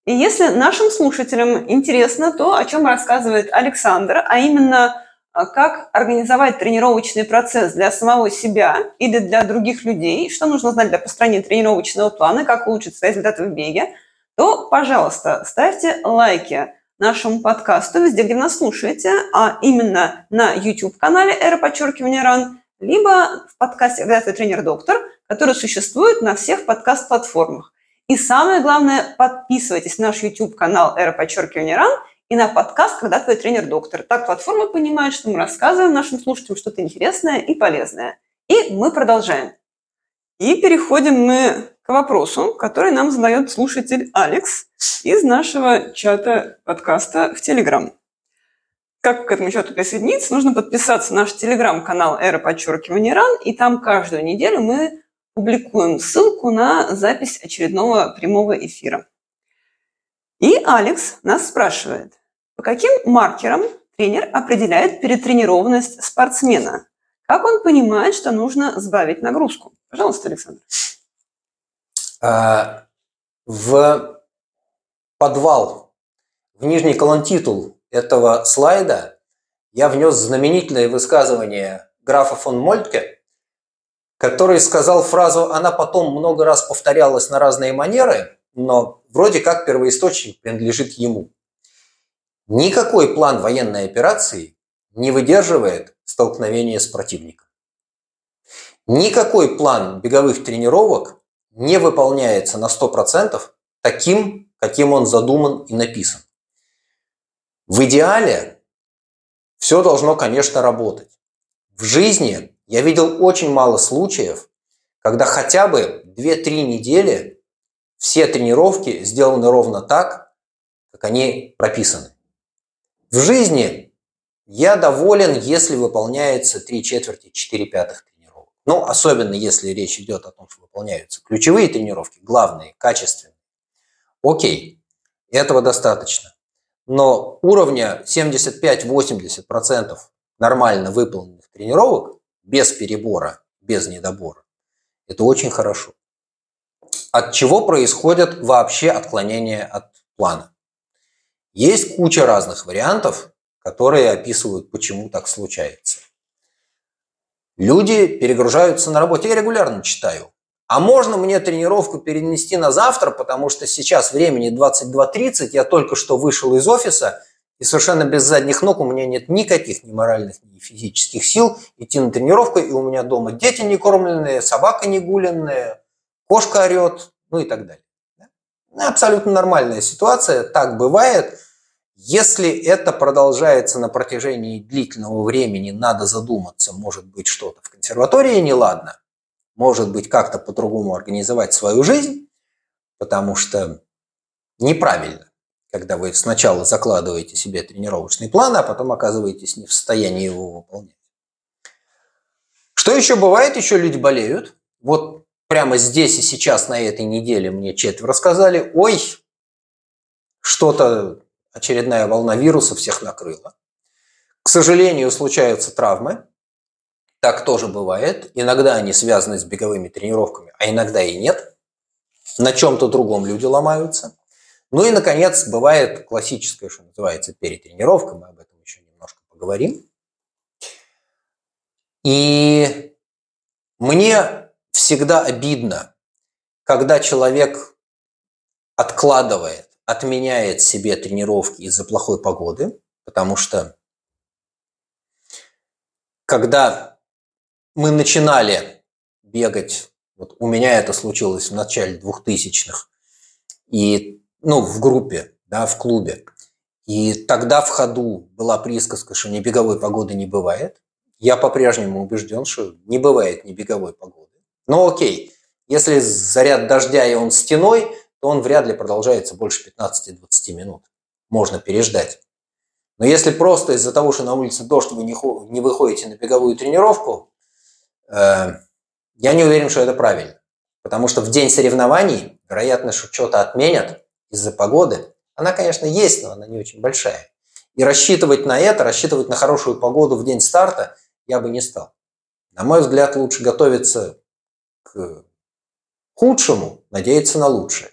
A: И если нашим слушателям интересно то, о чем рассказывает Александр, а именно как организовать тренировочный процесс для самого себя или для других людей, что нужно знать для построения тренировочного плана, как улучшить свои результаты в беге – то, пожалуйста, ставьте лайки нашему подкасту везде, где нас слушаете, а именно на YouTube-канале «Эра подчеркивания РАН», либо в подкасте «Когда тренер-доктор», который существует на всех подкаст-платформах. И самое главное, подписывайтесь на наш YouTube-канал «Эра подчеркивания РАН» и на подкаст «Когда твой тренер-доктор». Так платформа понимает, что мы рассказываем нашим слушателям что-то интересное и полезное. И мы продолжаем. И переходим мы к вопросу, который нам задает слушатель Алекс из нашего чата подкаста в Телеграм. Как к этому чату присоединиться? Нужно подписаться на наш телеграм-канал «Эра подчеркивания РАН», и там каждую неделю мы публикуем ссылку на запись очередного прямого эфира. И Алекс нас спрашивает, по каким маркерам тренер определяет перетренированность спортсмена? Как он понимает, что нужно сбавить нагрузку? Пожалуйста, Александр.
B: А, в подвал, в нижний колонтитул этого слайда я внес знаменительное высказывание графа фон Мольтке, который сказал фразу, она потом много раз повторялась на разные манеры, но вроде как первоисточник принадлежит ему. Никакой план военной операции не выдерживает столкновения с противником. Никакой план беговых тренировок не выполняется на 100% таким, каким он задуман и написан. В идеале все должно, конечно, работать. В жизни я видел очень мало случаев, когда хотя бы 2-3 недели все тренировки сделаны ровно так, как они прописаны. В жизни я доволен, если выполняется 3 четверти, 4 пятых ну, особенно если речь идет о том, что выполняются ключевые тренировки, главные, качественные. Окей, этого достаточно. Но уровня 75-80% нормально выполненных тренировок без перебора, без недобора, это очень хорошо. От чего происходят вообще отклонения от плана? Есть куча разных вариантов, которые описывают, почему так случается. Люди перегружаются на работе. Я регулярно читаю. А можно мне тренировку перенести на завтра, потому что сейчас времени 22.30, я только что вышел из офиса, и совершенно без задних ног у меня нет никаких ни моральных, ни физических сил идти на тренировку, и у меня дома дети не кормленные, собака не гуленная, кошка орет, ну и так далее. Абсолютно нормальная ситуация, так бывает. Если это продолжается на протяжении длительного времени, надо задуматься, может быть, что-то в консерватории неладно, может быть, как-то по-другому организовать свою жизнь, потому что неправильно, когда вы сначала закладываете себе тренировочный план, а потом оказываетесь не в состоянии его выполнять. Что еще бывает? Еще люди болеют. Вот прямо здесь и сейчас на этой неделе мне четверо рассказали, ой, что-то очередная волна вируса всех накрыла. К сожалению, случаются травмы. Так тоже бывает. Иногда они связаны с беговыми тренировками, а иногда и нет. На чем-то другом люди ломаются. Ну и, наконец, бывает классическое, что называется, перетренировка. Мы об этом еще немножко поговорим. И мне всегда обидно, когда человек откладывает отменяет себе тренировки из-за плохой погоды, потому что когда мы начинали бегать, вот у меня это случилось в начале 2000-х, и, ну, в группе, да, в клубе, и тогда в ходу была присказка, что ни беговой погоды не бывает. Я по-прежнему убежден, что не бывает ни беговой погоды. Но окей, если заряд дождя и он стеной, то он вряд ли продолжается больше 15-20 минут. Можно переждать. Но если просто из-за того, что на улице дождь, вы не выходите на беговую тренировку, э, я не уверен, что это правильно. Потому что в день соревнований, вероятно, что что-то отменят из-за погоды. Она, конечно, есть, но она не очень большая. И рассчитывать на это, рассчитывать на хорошую погоду в день старта я бы не стал. На мой взгляд, лучше готовиться к худшему, надеяться на лучшее.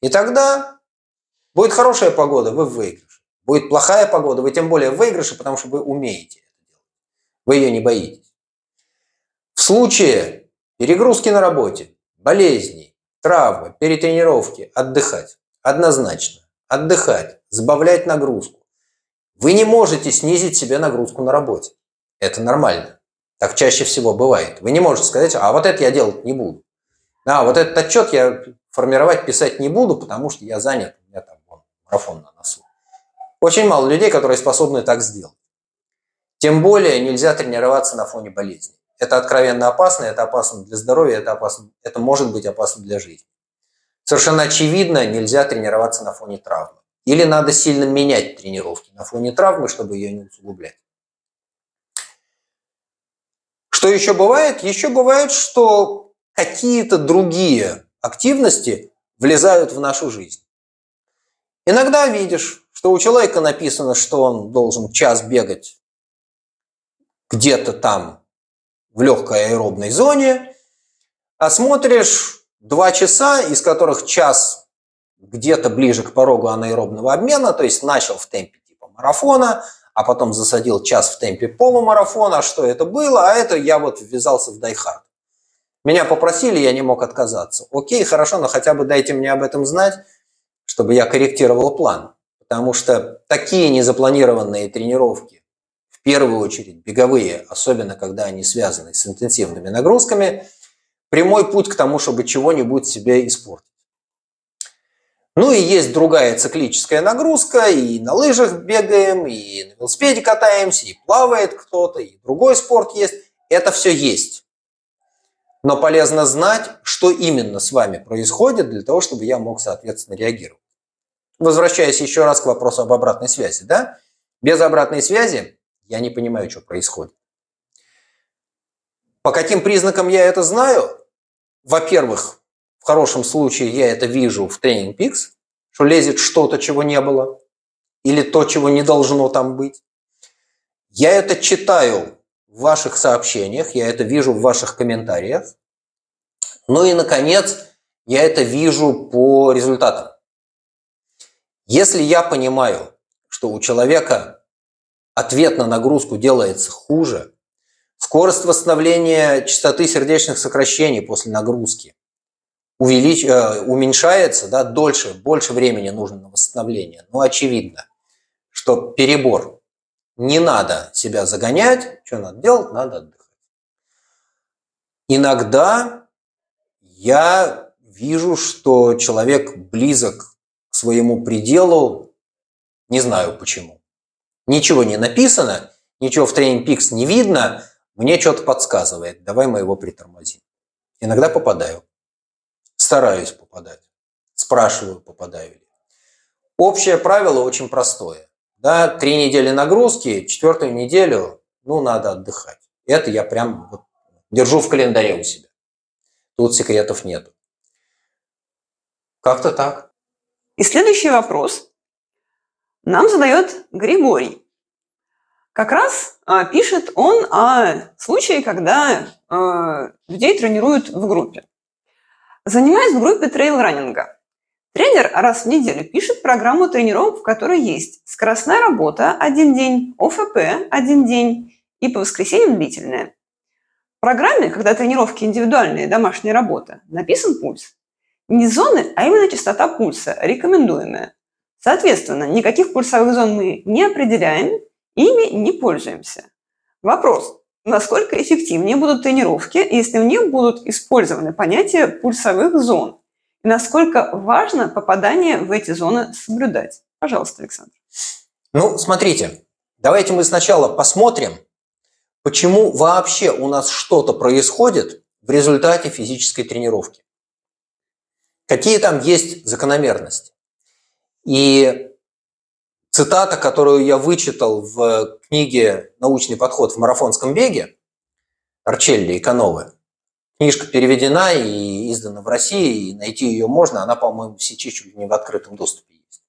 B: И тогда будет хорошая погода, вы в выигрыше. Будет плохая погода, вы тем более в выигрыше, потому что вы умеете это делать. Вы ее не боитесь. В случае перегрузки на работе, болезней, травмы, перетренировки, отдыхать. Однозначно. Отдыхать, сбавлять нагрузку. Вы не можете снизить себе нагрузку на работе. Это нормально. Так чаще всего бывает. Вы не можете сказать, а вот это я делать не буду. А вот этот отчет я формировать, писать не буду, потому что я занят, у меня там вон, марафон на носу. Очень мало людей, которые способны так сделать. Тем более нельзя тренироваться на фоне болезни. Это откровенно опасно, это опасно для здоровья, это, опасно, это может быть опасно для жизни. Совершенно очевидно, нельзя тренироваться на фоне травмы. Или надо сильно менять тренировки на фоне травмы, чтобы ее не усугублять. Что еще бывает? Еще бывает, что какие-то другие активности влезают в нашу жизнь. Иногда видишь, что у человека написано, что он должен час бегать где-то там в легкой аэробной зоне, а смотришь два часа, из которых час где-то ближе к порогу анаэробного обмена, то есть начал в темпе типа марафона, а потом засадил час в темпе полумарафона. Что это было? А это я вот ввязался в дайхард. Меня попросили, я не мог отказаться. Окей, хорошо, но хотя бы дайте мне об этом знать, чтобы я корректировал план. Потому что такие незапланированные тренировки, в первую очередь беговые, особенно когда они связаны с интенсивными нагрузками, прямой путь к тому, чтобы чего-нибудь себе испортить. Ну и есть другая циклическая нагрузка, и на лыжах бегаем, и на велосипеде катаемся, и плавает кто-то, и другой спорт есть. Это все есть. Но полезно знать, что именно с вами происходит, для того, чтобы я мог, соответственно, реагировать. Возвращаясь еще раз к вопросу об обратной связи. Да? Без обратной связи я не понимаю, что происходит. По каким признакам я это знаю? Во-первых, в хорошем случае я это вижу в тренинг Peaks, что лезет что-то, чего не было, или то, чего не должно там быть. Я это читаю в ваших сообщениях, я это вижу в ваших комментариях. Ну и, наконец, я это вижу по результатам. Если я понимаю, что у человека ответ на нагрузку делается хуже, скорость восстановления частоты сердечных сокращений после нагрузки увелич... Э, уменьшается, да, дольше, больше времени нужно на восстановление, но очевидно, что перебор не надо себя загонять. Что надо делать? Надо отдыхать. Иногда я вижу, что человек близок к своему пределу, не знаю почему. Ничего не написано, ничего в тренинг Пикс не видно, мне что-то подсказывает, давай мы его притормозим. Иногда попадаю, стараюсь попадать, спрашиваю, попадаю ли. Общее правило очень простое. Да, три недели нагрузки, четвертую неделю, ну, надо отдыхать. Это я прям вот держу в календаре у себя. Тут секретов нету. Как-то так.
A: И следующий вопрос нам задает Григорий. Как раз а, пишет он о случае, когда а, людей тренируют в группе. Занимаясь в группе трейл-раннинга, тренер раз в неделю пишет программу тренировок, в которой есть скоростная работа один день, ОФП один день и по воскресеньям длительная. В программе, когда тренировки индивидуальные, домашняя работа, написан пульс. Не зоны, а именно частота пульса, рекомендуемая. Соответственно, никаких пульсовых зон мы не определяем, ими не пользуемся. Вопрос, насколько эффективнее будут тренировки, если в них будут использованы понятия пульсовых зон? И насколько важно попадание в эти зоны соблюдать? Пожалуйста, Александр.
B: Ну, смотрите, давайте мы сначала посмотрим, почему вообще у нас что-то происходит в результате физической тренировки. Какие там есть закономерности. И цитата, которую я вычитал в книге «Научный подход в марафонском беге» Арчелли и Кановы, книжка переведена и издана в России, и найти ее можно, она, по-моему, сети чуть не в открытом доступе есть.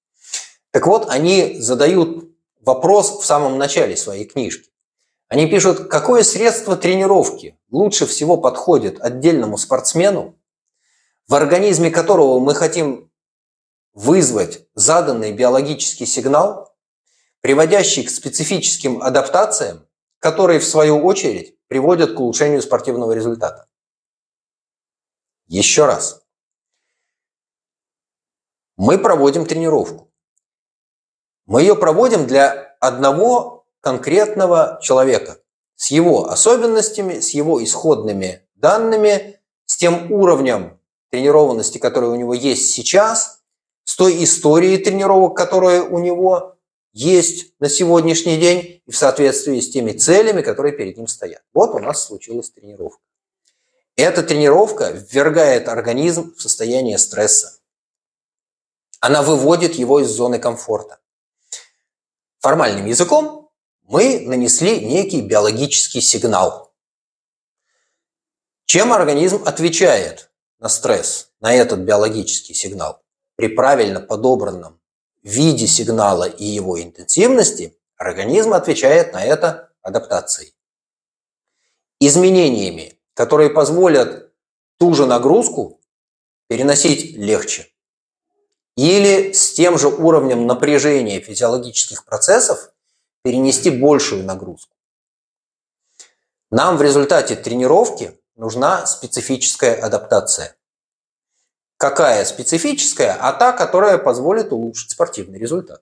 B: Так вот, они задают вопрос в самом начале своей книжки. Они пишут, какое средство тренировки лучше всего подходит отдельному спортсмену, в организме которого мы хотим вызвать заданный биологический сигнал, приводящий к специфическим адаптациям, которые в свою очередь приводят к улучшению спортивного результата. Еще раз. Мы проводим тренировку. Мы ее проводим для одного конкретного человека с его особенностями, с его исходными данными, с тем уровнем тренированности, который у него есть сейчас, с той историей тренировок, которая у него есть на сегодняшний день и в соответствии с теми целями, которые перед ним стоят. Вот у нас случилась тренировка. Эта тренировка ввергает организм в состояние стресса. Она выводит его из зоны комфорта. Формальным языком мы нанесли некий биологический сигнал. Чем организм отвечает на стресс, на этот биологический сигнал? При правильно подобранном виде сигнала и его интенсивности организм отвечает на это адаптацией. Изменениями, которые позволят ту же нагрузку переносить легче. Или с тем же уровнем напряжения физиологических процессов перенести большую нагрузку. Нам в результате тренировки нужна специфическая адаптация. Какая специфическая? А та, которая позволит улучшить спортивный результат.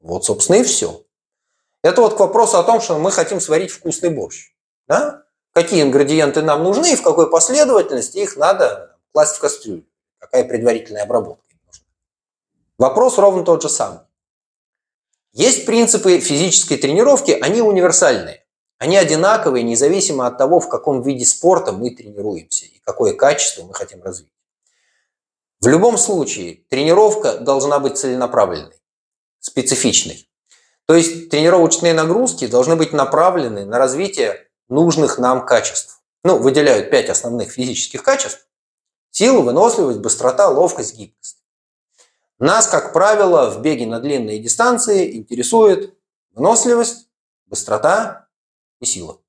B: Вот, собственно, и все. Это вот к вопросу о том, что мы хотим сварить вкусный борщ. Да? Какие ингредиенты нам нужны и в какой последовательности их надо класть в кастрюлю. Какая предварительная обработка. Вопрос ровно тот же самый. Есть принципы физической тренировки, они универсальные. Они одинаковые, независимо от того, в каком виде спорта мы тренируемся и какое качество мы хотим развить. В любом случае, тренировка должна быть целенаправленной, специфичной. То есть тренировочные нагрузки должны быть направлены на развитие нужных нам качеств. Ну, выделяют пять основных физических качеств. Сила, выносливость, быстрота, ловкость, гибкость. Нас, как правило, в беге на длинные дистанции интересует выносливость, быстрота и сила.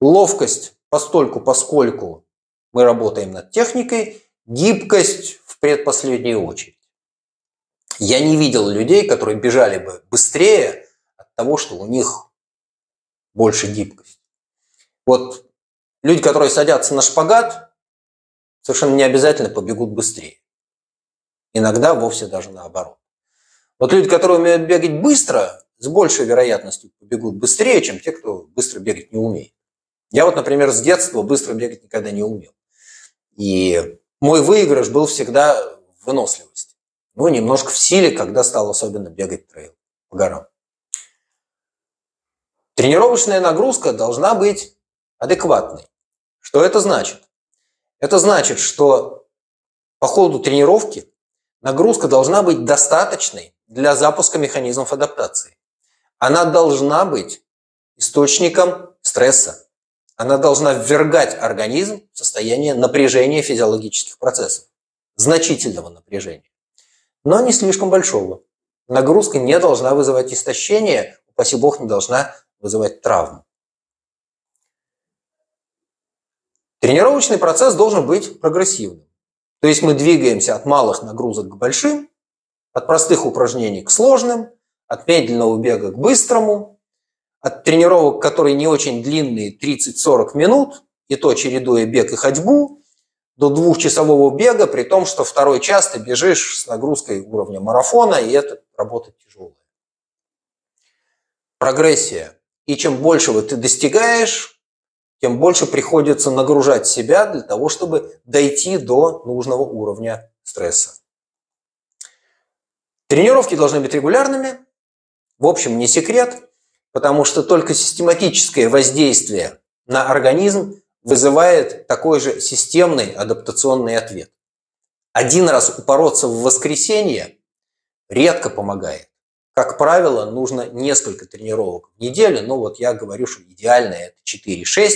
B: Ловкость постольку, поскольку мы работаем над техникой, гибкость в предпоследнюю очередь. Я не видел людей, которые бежали бы быстрее от того, что у них больше гибкость. Вот люди, которые садятся на шпагат, совершенно не обязательно побегут быстрее. Иногда вовсе даже наоборот. Вот люди, которые умеют бегать быстро, с большей вероятностью побегут быстрее, чем те, кто быстро бегать не умеет. Я вот, например, с детства быстро бегать никогда не умел. И мой выигрыш был всегда в выносливости. Ну, немножко в силе, когда стал особенно бегать трейл по горам. Тренировочная нагрузка должна быть адекватной. Что это значит? Это значит, что по ходу тренировки нагрузка должна быть достаточной для запуска механизмов адаптации. Она должна быть источником стресса. Она должна ввергать организм в состояние напряжения физиологических процессов, значительного напряжения, но не слишком большого. Нагрузка не должна вызывать истощение, упаси бог, не должна вызывать травму. Тренировочный процесс должен быть прогрессивным. То есть мы двигаемся от малых нагрузок к большим, от простых упражнений к сложным, от медленного бега к быстрому, от тренировок, которые не очень длинные, 30-40 минут, и то чередуя бег и ходьбу, до двухчасового бега, при том, что второй час ты бежишь с нагрузкой уровня марафона, и это работа тяжелая. Прогрессия. И чем большего ты достигаешь, тем больше приходится нагружать себя для того, чтобы дойти до нужного уровня стресса. Тренировки должны быть регулярными. В общем, не секрет, потому что только систематическое воздействие на организм вызывает такой же системный адаптационный ответ. Один раз упороться в воскресенье редко помогает. Как правило, нужно несколько тренировок в неделю, но вот я говорю, что идеально это 4-6,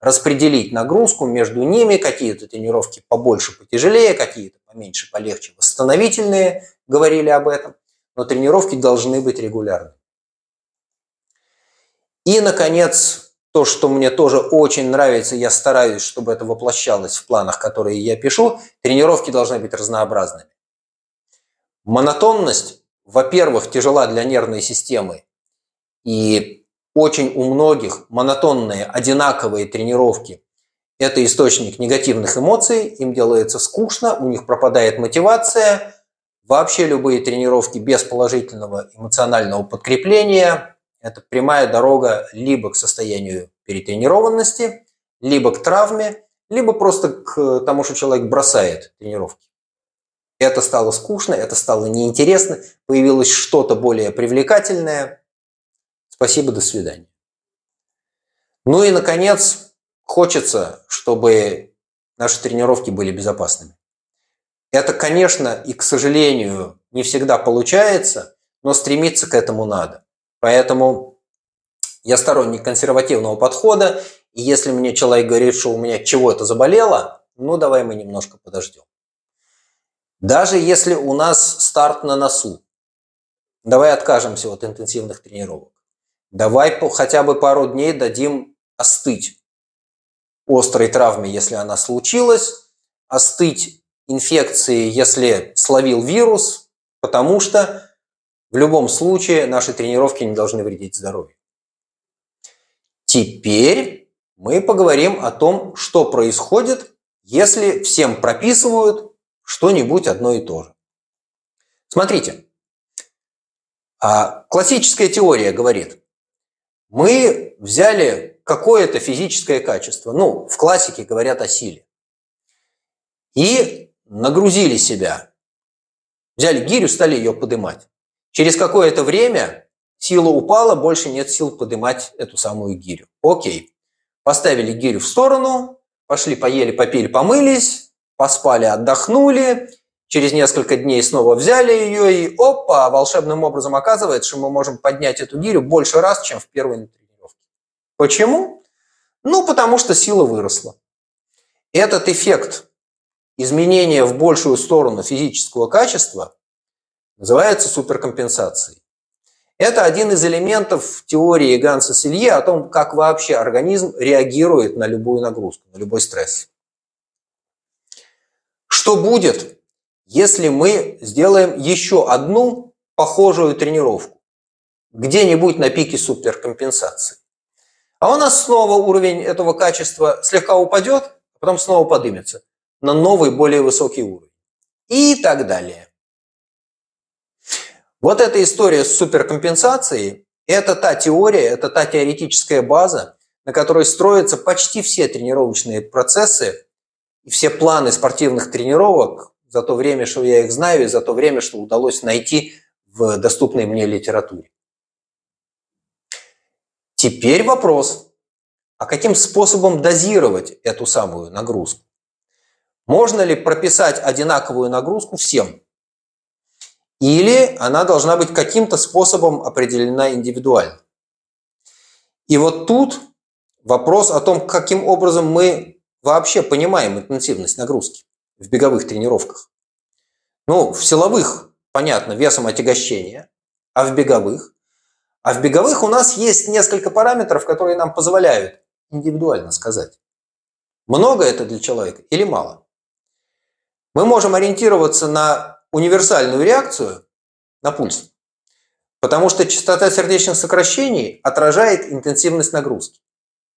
B: распределить нагрузку между ними, какие-то тренировки побольше, потяжелее, какие-то поменьше, полегче, восстановительные, говорили об этом, но тренировки должны быть регулярны. И, наконец, то, что мне тоже очень нравится, я стараюсь, чтобы это воплощалось в планах, которые я пишу, тренировки должны быть разнообразными. Монотонность во-первых, тяжела для нервной системы. И очень у многих монотонные, одинаковые тренировки – это источник негативных эмоций, им делается скучно, у них пропадает мотивация. Вообще любые тренировки без положительного эмоционального подкрепления – это прямая дорога либо к состоянию перетренированности, либо к травме, либо просто к тому, что человек бросает тренировки. Это стало скучно, это стало неинтересно, появилось что-то более привлекательное. Спасибо, до свидания. Ну и, наконец, хочется, чтобы наши тренировки были безопасными. Это, конечно, и, к сожалению, не всегда получается, но стремиться к этому надо. Поэтому я сторонник консервативного подхода, и если мне человек говорит, что у меня чего-то заболело, ну давай мы немножко подождем. Даже если у нас старт на носу, давай откажемся от интенсивных тренировок. Давай хотя бы пару дней дадим остыть острой травме, если она случилась, остыть инфекции, если словил вирус, потому что в любом случае наши тренировки не должны вредить здоровью. Теперь мы поговорим о том, что происходит, если всем прописывают что-нибудь одно и то же. Смотрите, а классическая теория говорит, мы взяли какое-то физическое качество, ну, в классике говорят о силе, и нагрузили себя. Взяли гирю, стали ее подымать. Через какое-то время сила упала, больше нет сил подымать эту самую гирю. Окей. Поставили гирю в сторону, пошли, поели, попили, помылись, поспали, отдохнули, через несколько дней снова взяли ее, и опа, волшебным образом оказывается, что мы можем поднять эту гирю больше раз, чем в первой тренировке. Почему? Ну, потому что сила выросла. Этот эффект изменения в большую сторону физического качества называется суперкомпенсацией. Это один из элементов теории Ганса Силье о том, как вообще организм реагирует на любую нагрузку, на любой стресс. Что будет, если мы сделаем еще одну похожую тренировку? Где-нибудь на пике суперкомпенсации. А у нас снова уровень этого качества слегка упадет, а потом снова поднимется на новый, более высокий уровень. И так далее. Вот эта история с суперкомпенсацией – это та теория, это та теоретическая база, на которой строятся почти все тренировочные процессы и все планы спортивных тренировок за то время, что я их знаю, и за то время, что удалось найти в доступной мне литературе. Теперь вопрос, а каким способом дозировать эту самую нагрузку? Можно ли прописать одинаковую нагрузку всем? Или она должна быть каким-то способом определена индивидуально? И вот тут вопрос о том, каким образом мы вообще понимаем интенсивность нагрузки в беговых тренировках. Ну, в силовых, понятно, весом отягощения, а в беговых? А в беговых у нас есть несколько параметров, которые нам позволяют индивидуально сказать, много это для человека или мало. Мы можем ориентироваться на универсальную реакцию на пульс, потому что частота сердечных сокращений отражает интенсивность нагрузки.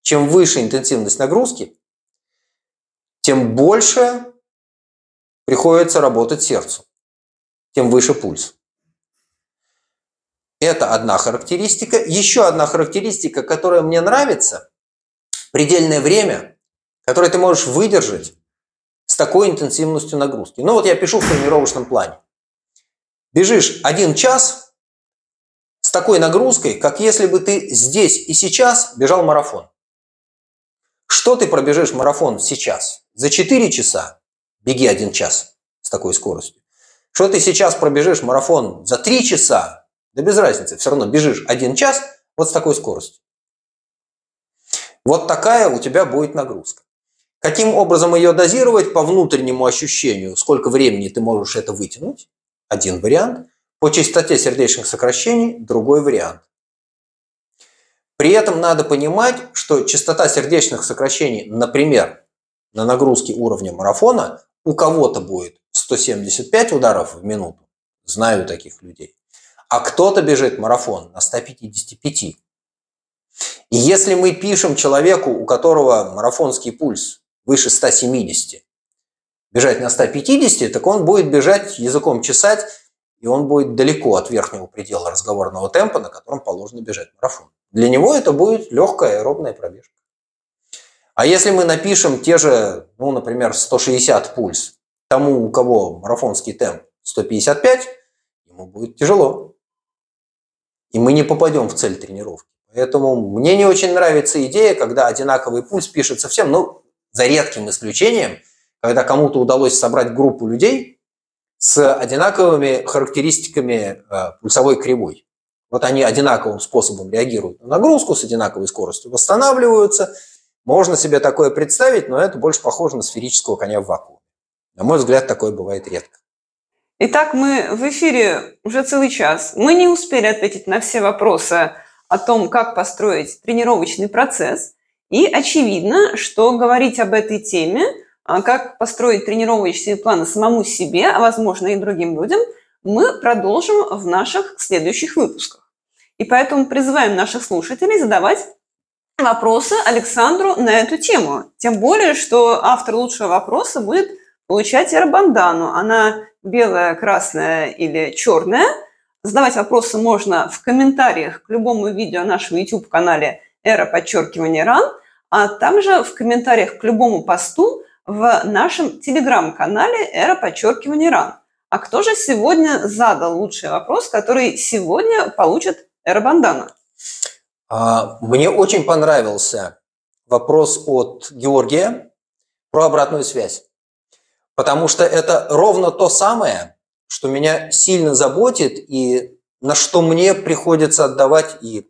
B: Чем выше интенсивность нагрузки, тем больше приходится работать сердцу, тем выше пульс. Это одна характеристика. Еще одна характеристика, которая мне нравится, предельное время, которое ты можешь выдержать с такой интенсивностью нагрузки. Ну вот я пишу в тренировочном плане. Бежишь один час с такой нагрузкой, как если бы ты здесь и сейчас бежал марафон. Что ты пробежишь марафон сейчас? За 4 часа беги один час с такой скоростью. Что ты сейчас пробежишь марафон за 3 часа? Да без разницы, все равно бежишь один час вот с такой скоростью. Вот такая у тебя будет нагрузка. Каким образом ее дозировать по внутреннему ощущению, сколько времени ты можешь это вытянуть? Один вариант. По частоте сердечных сокращений другой вариант. При этом надо понимать, что частота сердечных сокращений, например, на нагрузке уровня марафона, у кого-то будет 175 ударов в минуту, знаю таких людей, а кто-то бежит марафон на 155. И если мы пишем человеку, у которого марафонский пульс выше 170, бежать на 150, так он будет бежать языком чесать, и он будет далеко от верхнего предела разговорного темпа, на котором положено бежать марафон. Для него это будет легкая аэробная пробежка. А если мы напишем те же, ну, например, 160 пульс тому, у кого марафонский темп 155, ему будет тяжело. И мы не попадем в цель тренировки. Поэтому мне не очень нравится идея, когда одинаковый пульс пишется всем, ну, за редким исключением, когда кому-то удалось собрать группу людей с одинаковыми характеристиками э, пульсовой кривой. Вот они одинаковым способом реагируют на нагрузку, с одинаковой скоростью восстанавливаются. Можно себе такое представить, но это больше похоже на сферического коня в вакууме. На мой взгляд, такое бывает редко.
A: Итак, мы в эфире уже целый час. Мы не успели ответить на все вопросы о том, как построить тренировочный процесс. И очевидно, что говорить об этой теме, а как построить тренировочные планы самому себе, а возможно и другим людям, мы продолжим в наших следующих выпусках. И поэтому призываем наших слушателей задавать вопросы Александру на эту тему. Тем более, что автор лучшего вопроса будет получать эробандану. Она белая, красная или черная. Задавать вопросы можно в комментариях к любому видео нашего YouTube-канале «Эра подчеркивания ран», а также в комментариях к любому посту в нашем телеграм-канале «Эра подчеркивания ран». А кто же сегодня задал лучший вопрос, который сегодня получит Эрбандана.
B: А, мне очень понравился вопрос от Георгия про обратную связь. Потому что это ровно то самое, что меня сильно заботит и на что мне приходится отдавать, и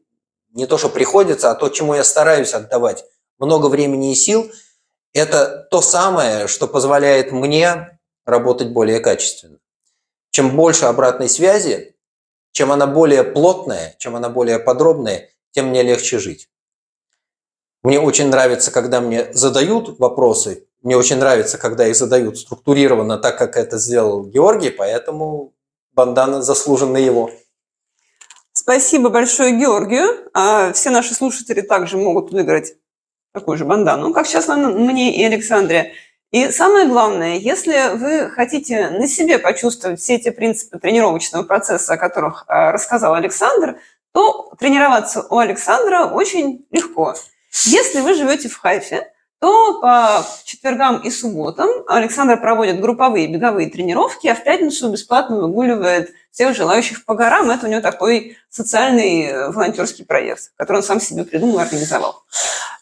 B: не то, что приходится, а то, чему я стараюсь отдавать много времени и сил, это то самое, что позволяет мне работать более качественно. Чем больше обратной связи, чем она более плотная, чем она более подробная, тем мне легче жить. Мне очень нравится, когда мне задают вопросы. Мне очень нравится, когда их задают структурированно, так как это сделал Георгий, поэтому бандана заслуженно его.
A: Спасибо большое Георгию. А все наши слушатели также могут выиграть такую же бандану, как сейчас мне и Александре. И самое главное, если вы хотите на себе почувствовать все эти принципы тренировочного процесса, о которых э, рассказал Александр, то тренироваться у Александра очень легко. Если вы живете в Хайфе, то по четвергам и субботам Александр проводит групповые беговые тренировки, а в пятницу бесплатно выгуливает всех желающих по горам. Это у него такой социальный э, волонтерский проект, который он сам себе придумал и организовал.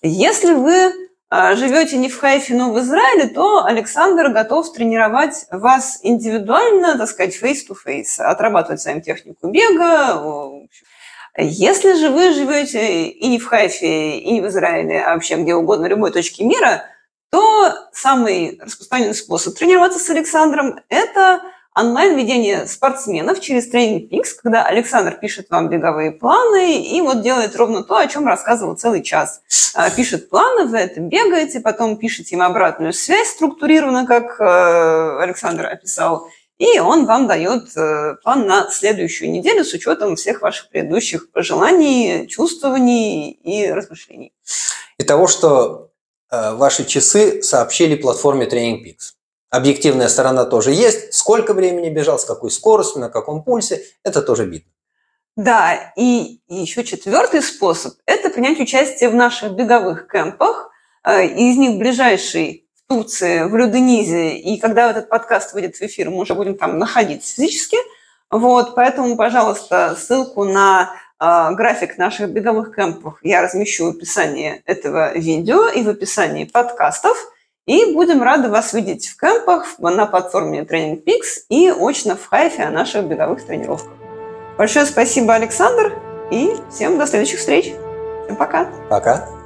A: Если вы а, живете не в Хайфе, но в Израиле, то Александр готов тренировать вас индивидуально, так сказать, face-to-face, отрабатывать с вами технику бега. Если же вы живете и в Хайфе, и в Израиле, а вообще где угодно, любой точке мира, то самый распространенный способ тренироваться с Александром – это онлайн-ведение спортсменов через тренинг Пикс, когда Александр пишет вам беговые планы и вот делает ровно то, о чем рассказывал целый час. А, пишет планы, вы это бегаете, потом пишете им обратную связь структурированно, как э, Александр описал, и он вам дает э, план на следующую неделю с учетом всех ваших предыдущих пожеланий, чувствований и размышлений.
B: И того, что э, ваши часы сообщили платформе Training Peaks. Объективная сторона тоже есть. Сколько времени бежал, с какой скоростью, на каком пульсе, это тоже видно.
A: Да, и еще четвертый способ – это принять участие в наших беговых кемпах. Э, из них ближайший Турции, в Люденизе. И когда этот подкаст выйдет в эфир, мы уже будем там находиться физически. Вот, поэтому, пожалуйста, ссылку на э, график наших беговых кемпов я размещу в описании этого видео и в описании подкастов – и будем рады вас видеть в кемпах на платформе Training Peaks и очно в Хайфе о наших беговых тренировках. Большое спасибо, Александр, и всем до следующих встреч. Всем пока.
B: Пока.